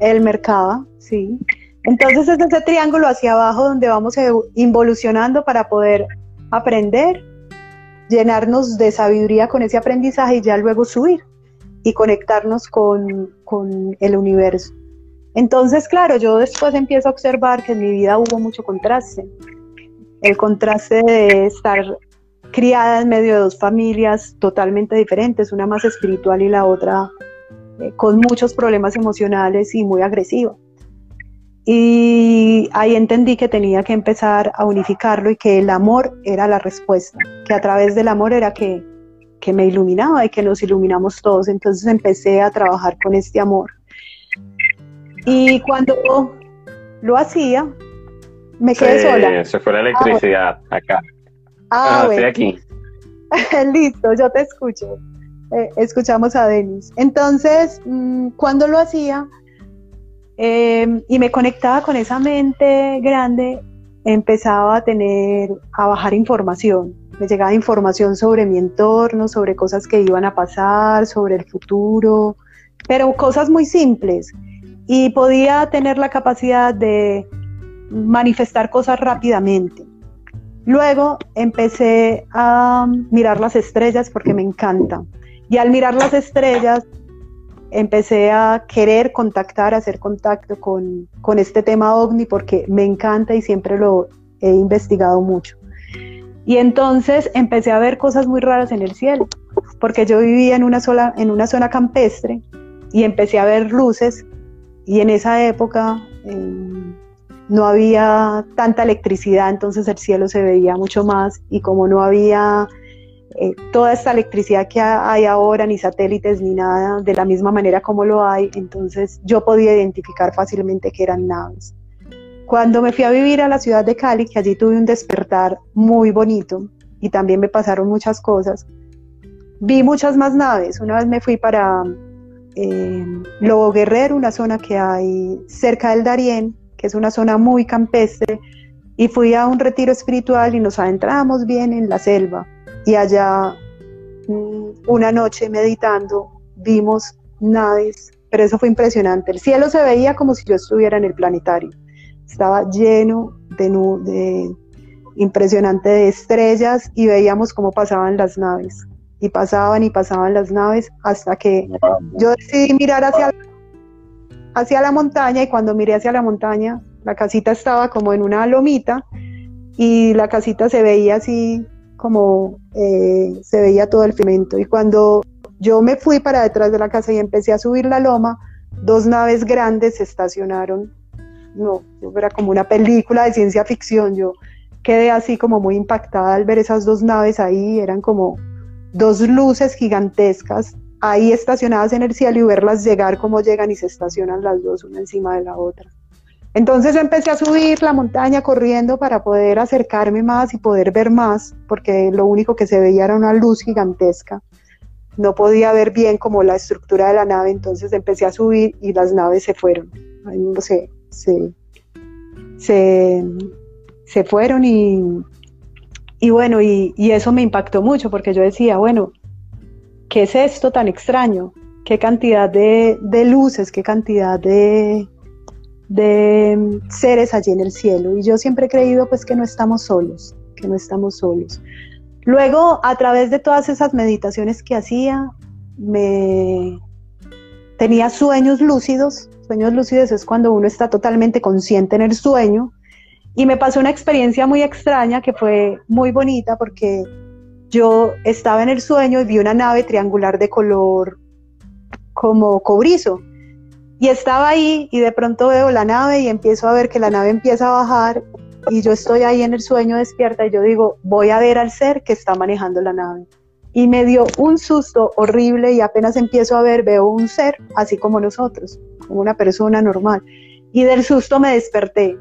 el, Merkaba, sí. Entonces es ese triángulo hacia abajo donde vamos involucionando para poder aprender, llenarnos de sabiduría con ese aprendizaje y ya luego subir y conectarnos con, con el universo. Entonces, claro, yo después empiezo a observar que en mi vida hubo mucho contraste. El contraste de estar criada en medio de dos familias totalmente diferentes, una más espiritual y la otra eh, con muchos problemas emocionales y muy agresiva. Y ahí entendí que tenía que empezar a unificarlo y que el amor era la respuesta, que a través del amor era que, que me iluminaba y que nos iluminamos todos. Entonces empecé a trabajar con este amor y cuando lo hacía, me quedé sola. Se fue la electricidad acá. Ah, estoy aquí. [LAUGHS] Listo, yo te escucho. Eh, escuchamos a Denis. Entonces, mm, cuando lo hacía em, y me conectaba con esa mente grande, empezaba a tener, a bajar información. Me llegaba información sobre mi entorno, sobre cosas que iban a pasar, sobre el futuro, pero cosas muy simples y podía tener la capacidad de manifestar cosas rápidamente. Luego empecé a mirar las estrellas porque me encanta. Y al mirar las estrellas empecé a querer contactar, hacer contacto con, con este tema ovni porque me encanta y siempre lo he investigado mucho. Y entonces empecé a ver cosas muy raras en el cielo, porque yo vivía en una, sola, en una zona campestre y empecé a ver luces y en esa época em, no había tanta electricidad, entonces el cielo se veía mucho más y como no había eh, toda esta electricidad que hay ahora, ni satélites ni nada, de la misma manera como lo hay, entonces yo podía identificar fácilmente que eran naves. Cuando me fui a vivir a la ciudad de Cali, que allí tuve un despertar muy bonito y también me pasaron muchas cosas, vi muchas más naves. Una vez me fui para eh, Lobo Guerrero, una zona que hay cerca del Darién, que es una zona muy campestre, y fui a un retiro espiritual y nos adentramos bien en la selva. Y allá, mm, una noche meditando, vimos naves, pero eso fue impresionante. El cielo se veía como si yo estuviera en el planetario. Estaba lleno de, de impresionante de estrellas y veíamos cómo pasaban las naves. Y pasaban y pasaban las naves hasta que yo decidí mirar hacia, hacia la montaña y cuando miré hacia la montaña, la casita estaba como en una lomita y la casita se veía así como eh, se veía todo el cemento. Y cuando yo me fui para detrás de la casa y empecé a subir la loma, dos naves grandes se estacionaron. No, era como una película de ciencia ficción. Yo quedé así como muy impactada al ver esas dos naves ahí. Eran como dos luces gigantescas ahí estacionadas en el cielo y verlas llegar como llegan y se estacionan las dos una encima de la otra. Entonces empecé a subir la montaña corriendo para poder acercarme más y poder ver más, porque lo único que se veía era una luz gigantesca no podía ver bien como la estructura de la nave, entonces empecé a subir y las naves se fueron. sé, se, se, fueron y, y bueno, y, eso me impactó mucho porque yo decía, bueno, ¿qué es esto tan extraño? ¿Qué cantidad de, de luces, qué cantidad de, de seres allí en el cielo? Y yo siempre he creído pues que no estamos solos, que no estamos solos. Luego, a través de todas esas meditaciones que hacía, me tenía sueños lúcidos. Sueños lúcidos es cuando uno está totalmente consciente en el sueño. Y me pasó una experiencia muy extraña que fue muy bonita porque yo estaba en el sueño y vi una nave triangular de color como cobrizo. Y estaba ahí y de pronto veo la nave y empiezo a ver que la nave empieza a bajar y yo estoy ahí en el sueño despierta y yo digo, voy a ver al ser que está manejando la nave. Y me dio un susto horrible y apenas empiezo a ver, veo un ser así como nosotros, como una persona normal. Y del susto me desperté.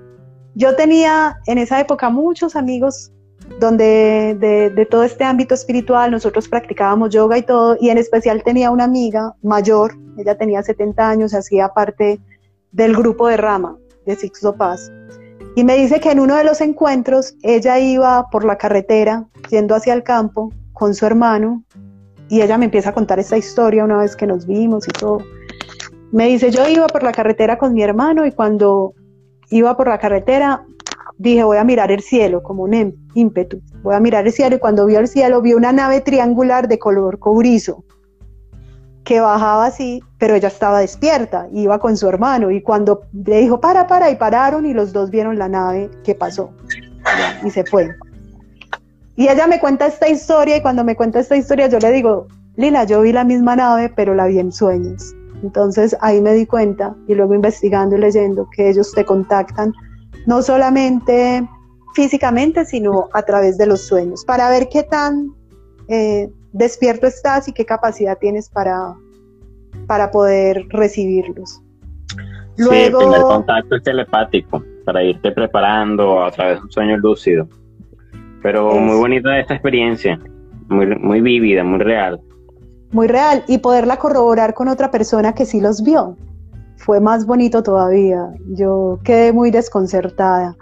Yo tenía en esa época muchos amigos donde de, todo este ámbito espiritual nosotros practicábamos yoga y todo, y en especial tenía una amiga mayor, ella tenía 70 años, hacía parte del grupo de Rama, de Sixto Paz. Y me dice que en uno de los encuentros ella iba por la carretera yendo hacia el campo con su hermano y ella me empieza a contar esta historia una vez que nos vimos y todo. Me dice, yo iba por la carretera con mi hermano y cuando iba por la carretera dije, voy a mirar el cielo como un ímpetu. Voy a mirar el cielo y cuando vio el cielo vi una nave triangular de color cobrizo que bajaba así, pero ella estaba despierta, iba con su hermano y cuando le dijo para, para y pararon y los dos vieron la nave que pasó y se fue. Y ella me cuenta esta historia y cuando me cuenta esta historia yo le digo, Lila, yo vi la misma nave, pero la vi en sueños. Entonces ahí me di cuenta y luego investigando y leyendo que ellos te contactan no solamente físicamente, sino a través de los sueños, para ver qué tan eh, despierto estás y qué capacidad tienes para, para poder recibirlos. Luego, sí, el contacto es telepático para irte preparando a través de un sueño lúcido. Pero muy bonita esta experiencia, muy, muy vívida, muy real. Muy real y poderla corroborar con otra persona que sí los vio. Fue más bonito todavía. Yo quedé muy desconcertada.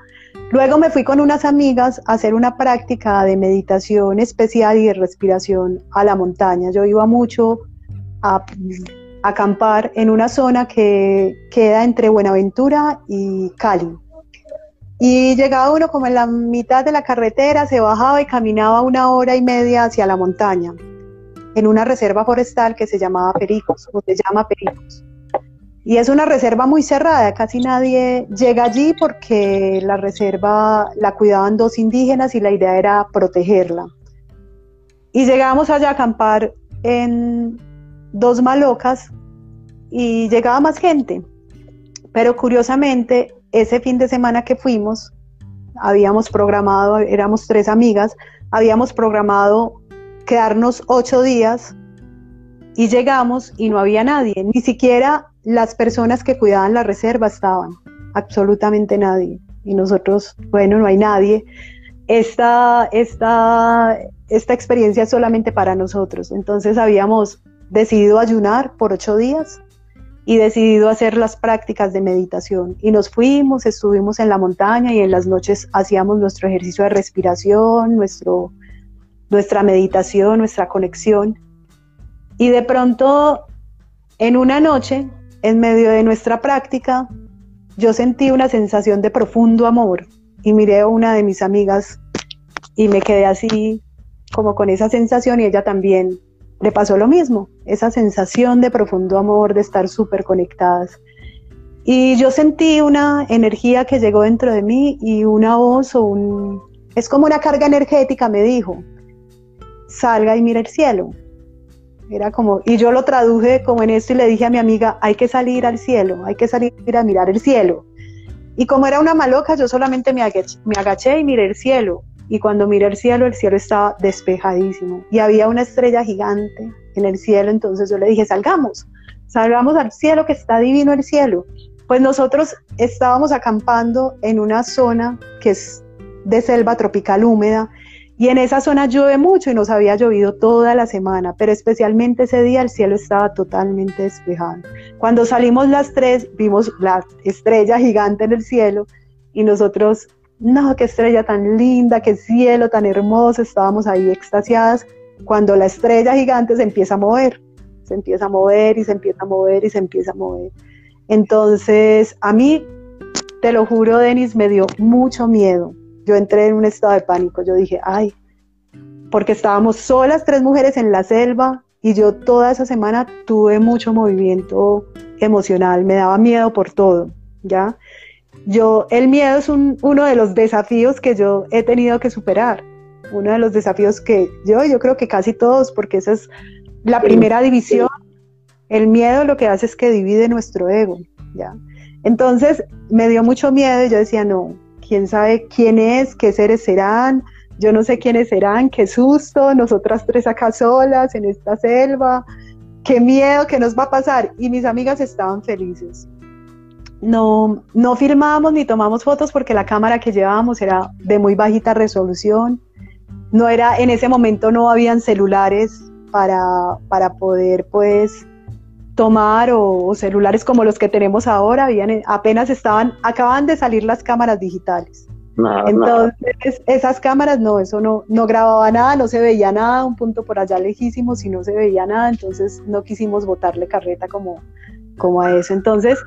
Luego me fui con unas amigas a hacer una práctica de meditación especial y de respiración a la montaña. Yo iba mucho a, acampar en una zona que queda entre Buenaventura y Cali. Y llegaba uno como en la mitad de la carretera, se bajaba y caminaba una hora y media hacia la montaña, en una reserva forestal que se llamaba Pericos, o se llama Pericos. Y es una reserva muy cerrada, casi nadie llega allí porque la reserva la cuidaban dos indígenas y la idea era protegerla. Y llegamos allá a acampar en dos malocas y llegaba más gente. Pero curiosamente, ese fin de semana que fuimos, habíamos programado, éramos tres amigas, habíamos programado quedarnos ocho días y llegamos y no había nadie, ni siquiera las personas que cuidaban la reserva estaban, absolutamente nadie. y nosotros, bueno, no hay nadie. Esta, esta, esta experiencia es solamente para nosotros. Entonces habíamos decidido ayunar por ocho días y decidido hacer las prácticas de meditación. Y nos fuimos, estuvimos en la montaña y en las noches hacíamos nuestro ejercicio de respiración, nuestro, nuestra meditación, nuestra conexión. Y de pronto, en una noche, en medio de nuestra práctica, yo sentí una sensación de profundo amor y miré a una de mis amigas y me quedé así como con esa sensación y ella también le pasó lo mismo, esa sensación de profundo amor, de estar súper conectadas. Y yo sentí una energía que llegó dentro de mí y una voz o un... Es como una carga energética, me dijo, salga y mira el cielo. Era como, y yo lo traduje como en esto y le dije a mi amiga, hay que salir al cielo, hay que salir a mirar el cielo. Y como era una maloca, yo solamente me agaché, me agaché y miré el cielo. Y cuando miré el cielo, el cielo estaba despejadísimo. Y había una estrella gigante en el cielo, entonces yo le dije, salgamos, salgamos al cielo, que está divino el cielo. Pues nosotros estábamos acampando en una zona que es de selva tropical húmeda y en esa zona llueve mucho y nos había llovido toda la semana, pero especialmente ese día el cielo estaba totalmente despejado. Cuando salimos las tres, vimos la estrella gigante en el cielo y nosotros, no, qué estrella tan linda, qué cielo tan hermoso, estábamos ahí extasiadas cuando la estrella gigante se empieza a mover, se empieza a mover y se empieza a mover y se empieza a mover. Entonces, a mí, te lo juro, Denis, me dio mucho miedo yo entré en un estado de pánico. Yo dije, ay, porque estábamos solas, tres mujeres en la selva, y yo toda esa semana tuve mucho movimiento emocional, me daba miedo por todo, ¿ya? Yo, el miedo es uno de los desafíos que yo he tenido que superar, uno de los desafíos que yo, yo creo que casi todos, porque esa es la primera división, el miedo lo que hace es que divide nuestro ego, ¿ya? Entonces me dio mucho miedo y yo decía, no, quién sabe quién es, qué seres serán, yo no sé quiénes serán, qué susto, nosotras tres acá solas en esta selva, qué miedo, qué nos va a pasar. Y mis amigas estaban felices. No, no filmábamos ni tomamos fotos porque la cámara que llevábamos era de muy bajita resolución. No era, en ese momento no habían celulares para, para poder pues tomar o, celulares como los que tenemos ahora, habían, apenas estaban, acaban de salir las cámaras digitales. Entonces, esas cámaras no, eso no, no grababa nada, no se veía nada, un punto por allá lejísimo, si no se veía nada, entonces no quisimos botarle carreta como, como a eso. Entonces,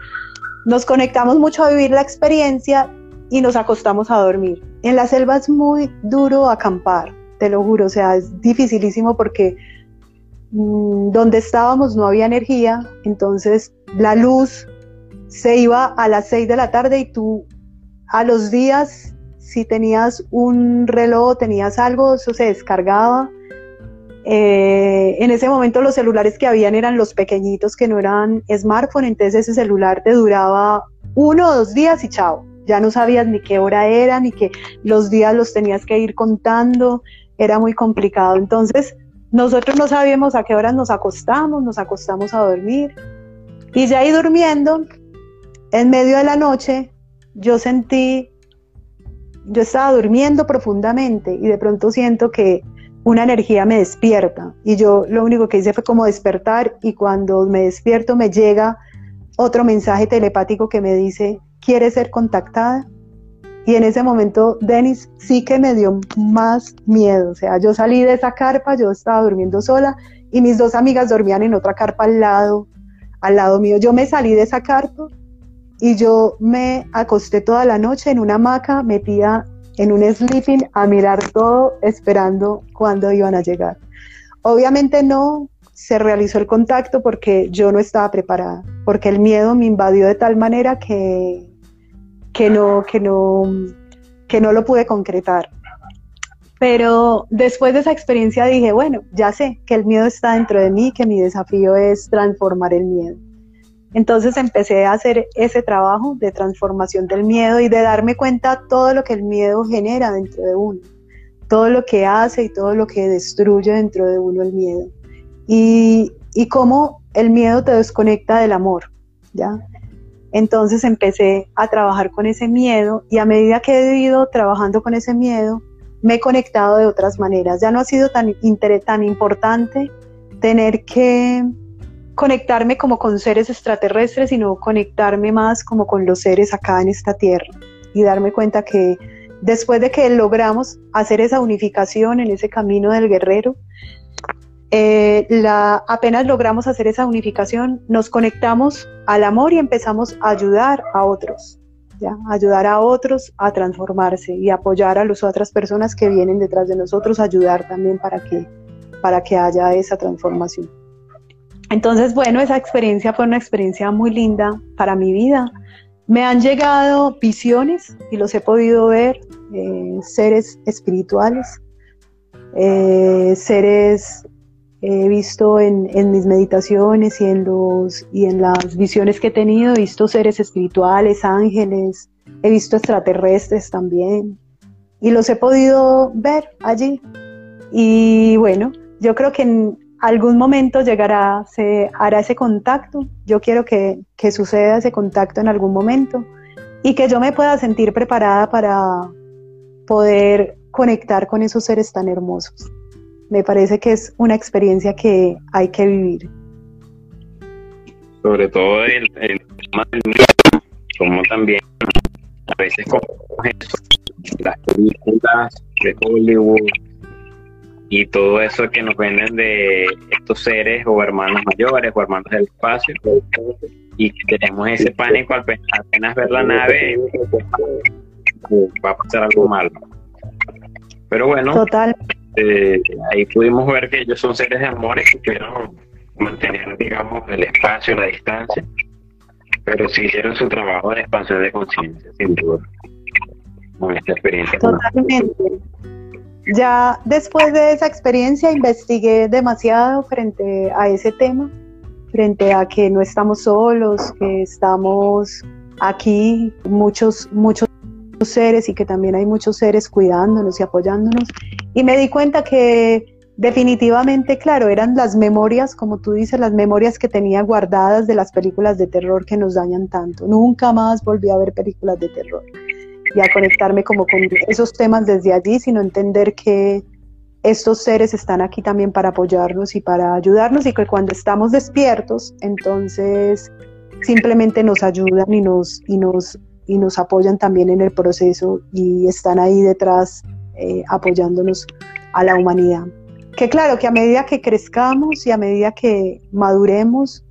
nos conectamos mucho a vivir la experiencia y nos acostamos a dormir. En la selva es muy duro acampar, te lo juro, o sea, es dificilísimo porque donde estábamos no había energía, entonces la luz se iba a las 6 de la tarde y tú a los días, si tenías un reloj, tenías algo, eso se descargaba. Eh, en ese momento los celulares que habían eran los pequeñitos que no eran smartphone, entonces ese celular te duraba uno o dos días y chao. Ya no sabías ni qué hora era, ni que los días los tenías que ir contando, era muy complicado. Entonces, nosotros no sabíamos a qué horas nos acostamos, nos acostamos a dormir. Y ya ahí durmiendo, en medio de la noche, yo sentí, yo estaba durmiendo profundamente y de pronto siento que una energía me despierta. Y yo lo único que hice fue como despertar y cuando me despierto me llega otro mensaje telepático que me dice, ¿quieres ser contactada? Y en ese momento, Denis sí que me dio más miedo. O sea, yo salí de esa carpa, yo estaba durmiendo sola y mis dos amigas dormían en otra carpa al lado, al lado mío. Yo me salí de esa carpa y yo me acosté toda la noche en una hamaca metida en un sleeping a mirar todo esperando cuándo iban a llegar. Obviamente no se realizó el contacto porque yo no estaba preparada, porque el miedo me invadió de tal manera que que no, que no, que no lo pude concretar. Pero después de esa experiencia dije, bueno, ya sé que el miedo está dentro de mí, que mi desafío es transformar el miedo. Entonces empecé a hacer ese trabajo de transformación del miedo y de darme cuenta todo lo que el miedo genera dentro de uno, todo lo que hace y todo lo que destruye dentro de uno el miedo. Y, y cómo el miedo te desconecta del amor, ¿ya? Entonces empecé a trabajar con ese miedo y a medida que he ido trabajando con ese miedo, me he conectado de otras maneras. Ya no ha sido tan, tan importante tener que conectarme como con seres extraterrestres, sino conectarme más como con los seres acá en esta tierra y darme cuenta que después de que logramos hacer esa unificación en ese camino del guerrero, eh, la, apenas logramos hacer esa unificación, nos conectamos al amor y empezamos a ayudar a otros, ¿ya? ayudar a otros a transformarse y apoyar a las otras personas que vienen detrás de nosotros, ayudar también para que, para que haya esa transformación. Entonces, bueno, esa experiencia fue una experiencia muy linda para mi vida. Me han llegado visiones y los he podido ver, eh, seres espirituales, eh, seres he visto en, mis meditaciones y en, los, y en las visiones que he tenido, he visto seres espirituales, ángeles, he visto extraterrestres también y los he podido ver allí. Y bueno, yo creo que en algún momento llegará, se hará ese contacto. Yo quiero que, que suceda ese contacto en algún momento y que yo me pueda sentir preparada para poder conectar con esos seres tan hermosos me parece que es una experiencia que hay que vivir. Sobre todo el, tema del miedo, como también a veces como las películas de Hollywood y todo eso que nos venden de estos seres o hermanos mayores o hermanos del espacio y tenemos ese pánico al apenas ver la nave va a pasar algo malo pero bueno Total. Eh, ahí pudimos ver que ellos son seres de amores que quieren mantener, digamos, el espacio, la distancia, pero sí hicieron su trabajo de expansión de conciencia, sin duda, con esta experiencia. Totalmente. Ya después de esa experiencia investigué demasiado frente a ese tema, frente a que no estamos solos, que estamos aquí muchos, muchos seres y que también hay muchos seres cuidándonos y apoyándonos. Y me di cuenta que definitivamente, claro, eran las memorias, como tú dices, las memorias que tenía guardadas de las películas de terror que nos dañan tanto. Nunca más volví a ver películas de terror y a conectarme como con esos temas desde allí, sino entender que estos seres están aquí también para apoyarnos y para ayudarnos y que cuando estamos despiertos, entonces simplemente nos ayudan y nos, y nos y nos apoyan también en el proceso y están ahí detrás eh, apoyándonos a la humanidad. Que claro, que a medida que crezcamos y a medida que maduremos,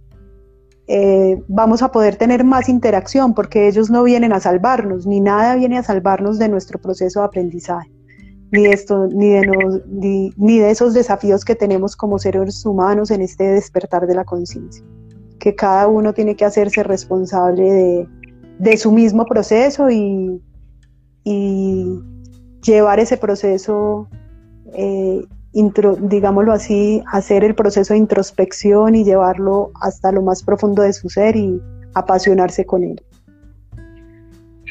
eh, vamos a poder tener más interacción porque ellos no vienen a salvarnos, ni nada viene a salvarnos de nuestro proceso de aprendizaje, ni esto, ni de, ni de esos desafíos que tenemos como seres humanos en este despertar de la conciencia, que cada uno tiene que hacerse responsable de, de su mismo proceso y, llevar ese proceso, eh, digámoslo así, hacer el proceso de introspección y llevarlo hasta lo más profundo de su ser y apasionarse con él.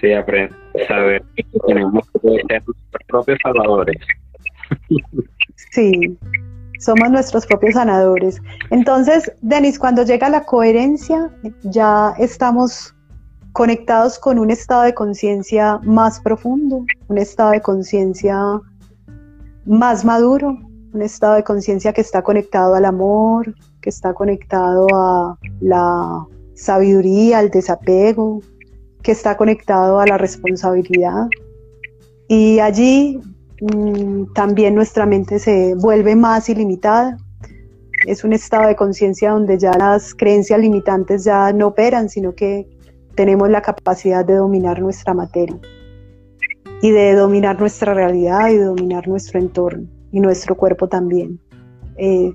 Sí, aprender, saber que tenemos que ser nuestros propios salvadores. Sí, somos nuestros propios sanadores. Entonces, Denis, cuando llega la coherencia, ya estamos conectados con un estado de conciencia más profundo, un estado de conciencia más maduro, un estado de conciencia que está conectado al amor, que está conectado a la sabiduría, al desapego, que está conectado a la responsabilidad. Y allí mm, también nuestra mente se vuelve más ilimitada. Es un estado de conciencia donde ya las creencias limitantes ya no operan, sino que tenemos la capacidad de dominar nuestra materia y de dominar nuestra realidad y de dominar nuestro entorno y nuestro cuerpo también. Eh,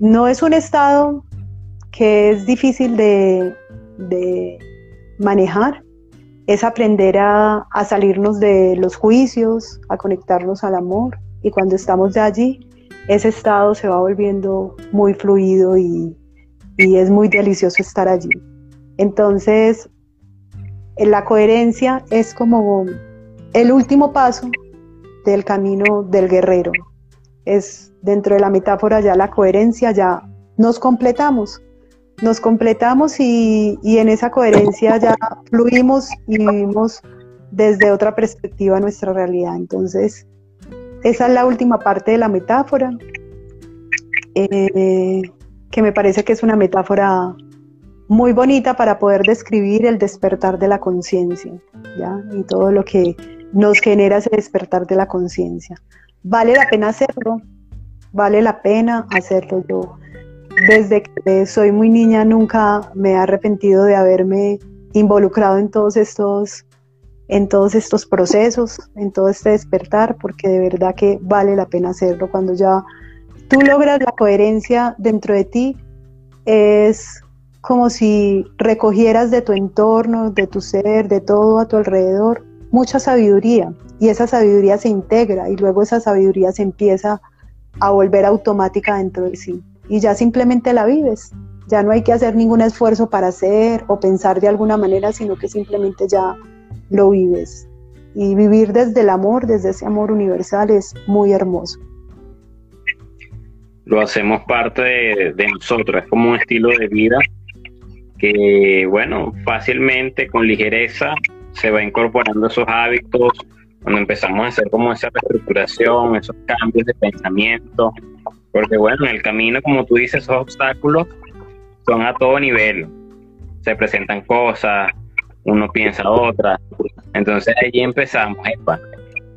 no es un estado que es difícil de, manejar, es aprender a, salirnos de los juicios, a conectarnos al amor y cuando estamos de allí, ese estado se va volviendo muy fluido y, y es muy delicioso estar allí. Entonces, la coherencia es como el último paso del camino del guerrero. Es dentro de la metáfora ya la coherencia, ya nos completamos, nos completamos y, y en esa coherencia ya fluimos y vivimos desde otra perspectiva nuestra realidad. Entonces, esa es la última parte de la metáfora, eh, que me parece que es una metáfora muy bonita para poder describir el despertar de la conciencia, ¿ya? Y todo lo que nos genera ese despertar de la conciencia. Vale la pena hacerlo, vale la pena hacerlo. Yo desde que soy muy niña nunca me he arrepentido de haberme involucrado en todos estos en todos estos procesos, en todo este despertar, porque de verdad que vale la pena hacerlo. Cuando ya tú logras la coherencia dentro de ti, es como si recogieras de tu entorno, de tu ser, de todo a tu alrededor, mucha sabiduría. Y esa sabiduría se integra y luego esa sabiduría se empieza a volver automática dentro de sí. Y ya simplemente la vives. Ya no hay que hacer ningún esfuerzo para hacer o pensar de alguna manera, sino que simplemente ya lo vives. Y vivir desde el amor, desde ese amor universal, es muy hermoso. Lo hacemos parte de, nosotros, es como un estilo de vida que, bueno, fácilmente, con ligereza, se va incorporando esos hábitos, cuando empezamos a hacer como esa reestructuración, esos cambios de pensamiento, porque bueno, en el camino, como tú dices, esos obstáculos son a todo nivel, se presentan cosas, uno piensa otra. Entonces allí empezamos,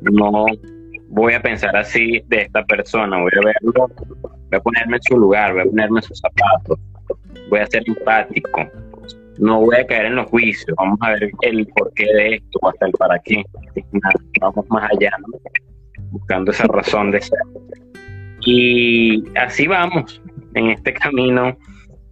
no voy a pensar así de esta persona, voy a verlo, voy a ponerme en su lugar, voy a ponerme en sus zapatos, voy a ser empático, no voy a caer en los juicios, vamos a ver el porqué de esto, hasta el para qué, vamos más allá, buscando esa razón de ser. Y así vamos en este camino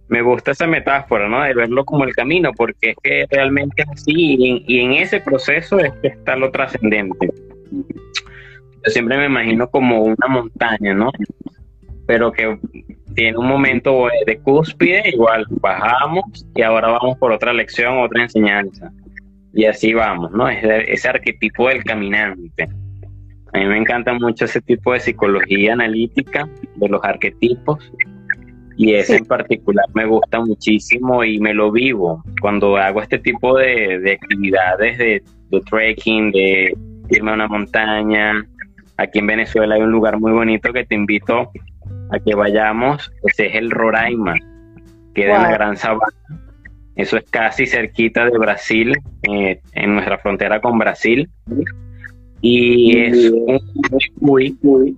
me gusta esa metáfora, ¿no? De verlo como el camino, porque es que realmente es así y en, ese proceso es que está lo trascendente. Yo siempre me imagino como una montaña, ¿no? Pero que tiene un momento de cúspide, igual bajamos y ahora vamos por otra lección, otra enseñanza. Y así vamos, ¿no? Es ese arquetipo del caminante. A mí me encanta mucho ese tipo de psicología analítica, de los arquetipos, y ese en particular me gusta muchísimo y me lo vivo cuando hago este tipo de, actividades de, trekking, de irme a una montaña. Aquí en Venezuela hay un lugar muy bonito que te invito a que vayamos, ese es el Roraima, que en la Gran Sabana. Eso es casi cerquita de Brasil, eh, en nuestra frontera con Brasil. Y es un muy, muy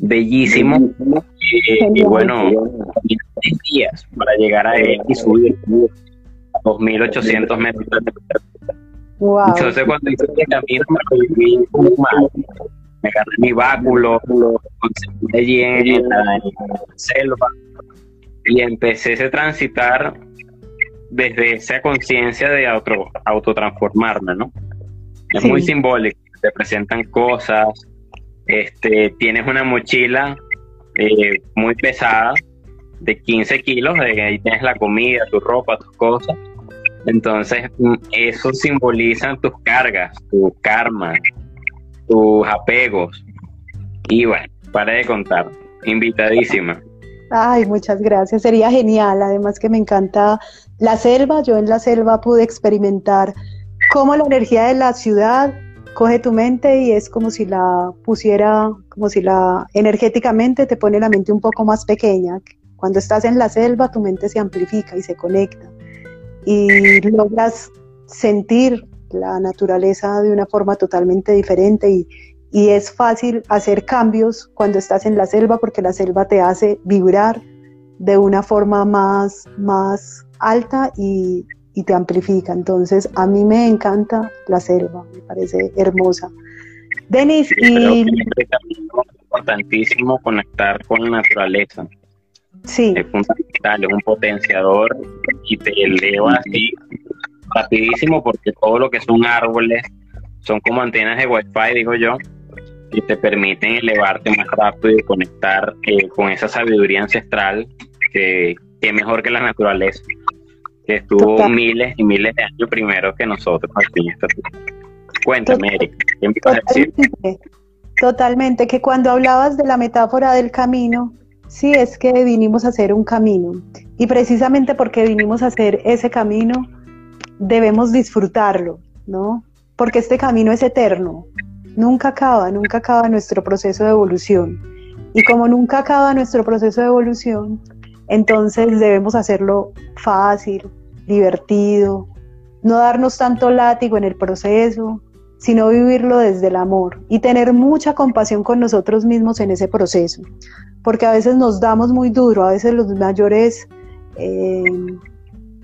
bellísimo. Eh, y bueno, días para llegar a él y subir 2.800 metros. Entonces, cuando hice el camino, me viví mal. Me agarré mi báculo, allí en la, selva y empecé a transitar desde esa conciencia de auto, autotransformarme, ¿no? Es muy simbólico, te presentan cosas, este, tienes una mochila eh, muy pesada de 15 kilos, de ahí tienes la comida, tu ropa, tus cosas. Entonces, mm, eso simboliza tus cargas, tu karma, tus apegos. Y bueno, para de contar, invitadísima. Ay, muchas gracias, sería genial. Además que me encanta la selva. Yo en la selva pude experimentar cómo la energía de la ciudad coge tu mente y es como si la pusiera, como si la energéticamente te pone la mente un poco más pequeña. Cuando estás en la selva, tu mente se amplifica y se conecta y logras sentir la naturaleza de una forma totalmente diferente y, y es fácil hacer cambios cuando estás en la selva porque la selva te hace vibrar de una forma más, más alta y, y te amplifica. Entonces, a mí me encanta la selva, me parece hermosa. Denis, y... Es importantísimo conectar con la naturaleza. Sí. Es fundamental, es un potenciador y te eleva así rapidísimo porque todo lo que son árboles son como antenas de wifi, digo yo, y te permiten elevarte más rápido y conectar eh, con esa sabiduría ancestral que, que mejor que la naturaleza que estuvo miles y miles de años primero que nosotros aquí en esta Cuéntame, Erika, totalmente, totalmente, que cuando hablabas de la metáfora del camino, Sí, es que vinimos a hacer un camino. Y precisamente porque vinimos a hacer ese camino, debemos disfrutarlo, ¿no? Porque este camino es eterno. Nunca acaba, nunca acaba nuestro proceso de evolución. Y como nunca acaba nuestro proceso de evolución, entonces debemos hacerlo fácil, divertido, no darnos tanto látigo en el proceso, sino vivirlo desde el amor y tener mucha compasión con nosotros mismos en ese proceso, porque a veces nos damos muy duro, a veces los mayores eh,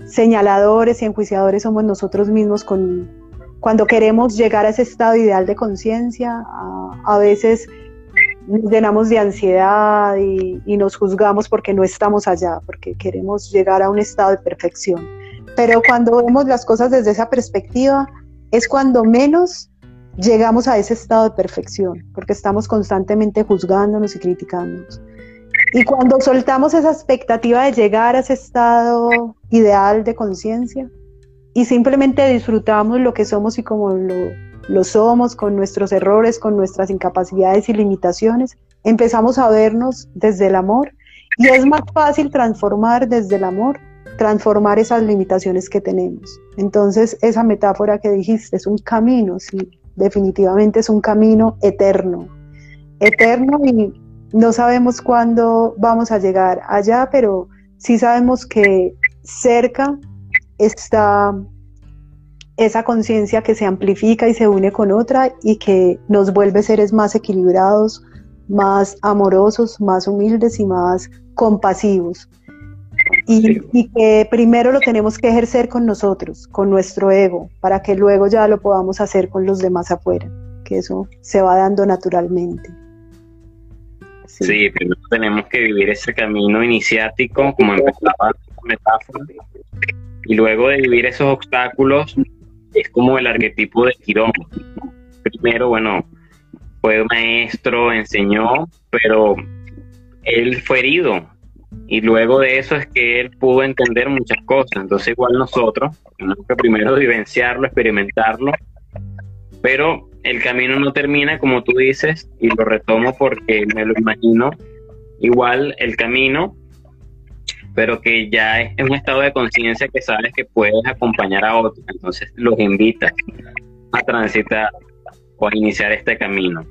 señaladores y enjuiciadores somos nosotros mismos cuando queremos llegar a ese estado ideal de conciencia, a, veces nos llenamos de ansiedad y nos juzgamos porque no estamos allá, porque queremos llegar a un estado de perfección. Pero cuando vemos las cosas desde esa perspectiva, es cuando menos llegamos a ese estado de perfección, porque estamos constantemente juzgándonos y criticándonos. Y cuando soltamos esa expectativa de llegar a ese estado ideal de conciencia y simplemente disfrutamos lo que somos y como lo, lo somos, con nuestros errores, con nuestras incapacidades y limitaciones, empezamos a vernos desde el amor y es más fácil transformar desde el amor transformar esas limitaciones que tenemos. Entonces, esa metáfora que dijiste es un camino, sí, definitivamente es un camino eterno, eterno y no sabemos cuándo vamos a llegar allá, pero sí sabemos que cerca está esa conciencia que se amplifica y se une con otra y que nos vuelve seres más equilibrados, más amorosos, más humildes y más compasivos. Y, que primero lo tenemos que ejercer con nosotros, con nuestro ego, para que luego ya lo podamos hacer con los demás afuera, que eso se va dando naturalmente. Sí, primero tenemos que vivir ese camino iniciático, como empezaba la metáfora, y luego de vivir esos obstáculos, es como el arquetipo de Quirón. Primero, bueno, fue maestro, enseñó, pero él fue herido, y luego de eso es que él pudo entender muchas cosas. Entonces igual nosotros tenemos que primero vivenciarlo, experimentarlo, pero el camino no termina como tú dices y lo retomo porque me lo imagino igual el camino, pero que ya es un estado de conciencia que sabes que puedes acompañar a otros. Entonces los invitas a transitar o a iniciar este camino.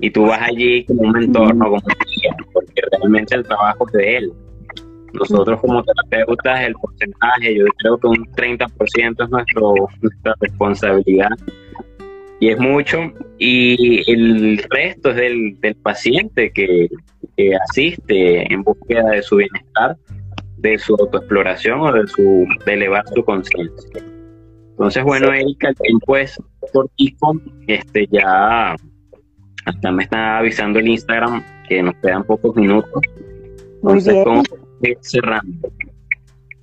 Y tú vas allí como un entorno, como un guía, porque realmente el trabajo es de él. Nosotros como terapeutas, el porcentaje, yo creo que un 30% es nuestro, nuestra responsabilidad y es mucho. Y el resto es del, del paciente que, que, asiste en búsqueda de su bienestar, de su autoexploración o de, su, de elevar su conciencia. Entonces, bueno, Erika, el tiempo es cortico, este, ya hasta me está avisando el Instagram que nos quedan pocos minutos. Muy bien. cerrando.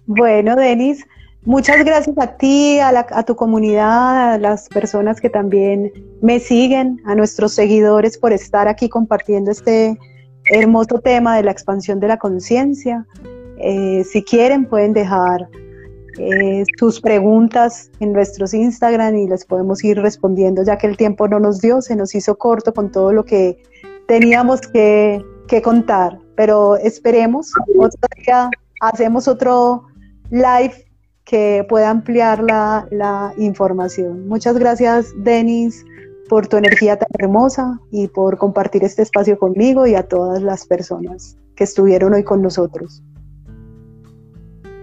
Bueno, Denis, muchas gracias a ti, a, tu comunidad, a las personas que también me siguen, a nuestros seguidores por estar aquí compartiendo este hermoso tema de la expansión de la conciencia. Eh, si quieren, pueden dejar eh, sus preguntas en nuestros Instagram y les podemos ir respondiendo ya que el tiempo no nos dio, se nos hizo corto con todo lo que teníamos que, contar, pero esperemos, otro día hacemos otro live que pueda ampliar la, la información. Muchas gracias, Denis, por tu energía tan hermosa y por compartir este espacio conmigo y a todas las personas que estuvieron hoy con nosotros.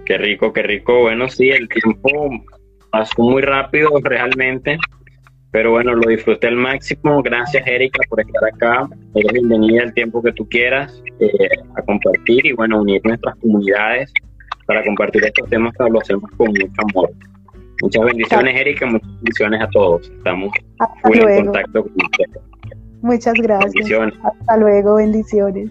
Qué rico, qué rico. Bueno, sí, el tiempo pasó muy rápido realmente, pero bueno, lo disfruté al máximo. Gracias, Erika, por estar acá. Eres bienvenida el tiempo que tú quieras eh, a compartir y bueno, unir nuestras comunidades para compartir estos temas que lo hacemos con mucho amor. Muchas bendiciones, Erika, muchas bendiciones a todos. Estamos muy en contacto con ustedes. Muchas gracias. Hasta luego, bendiciones.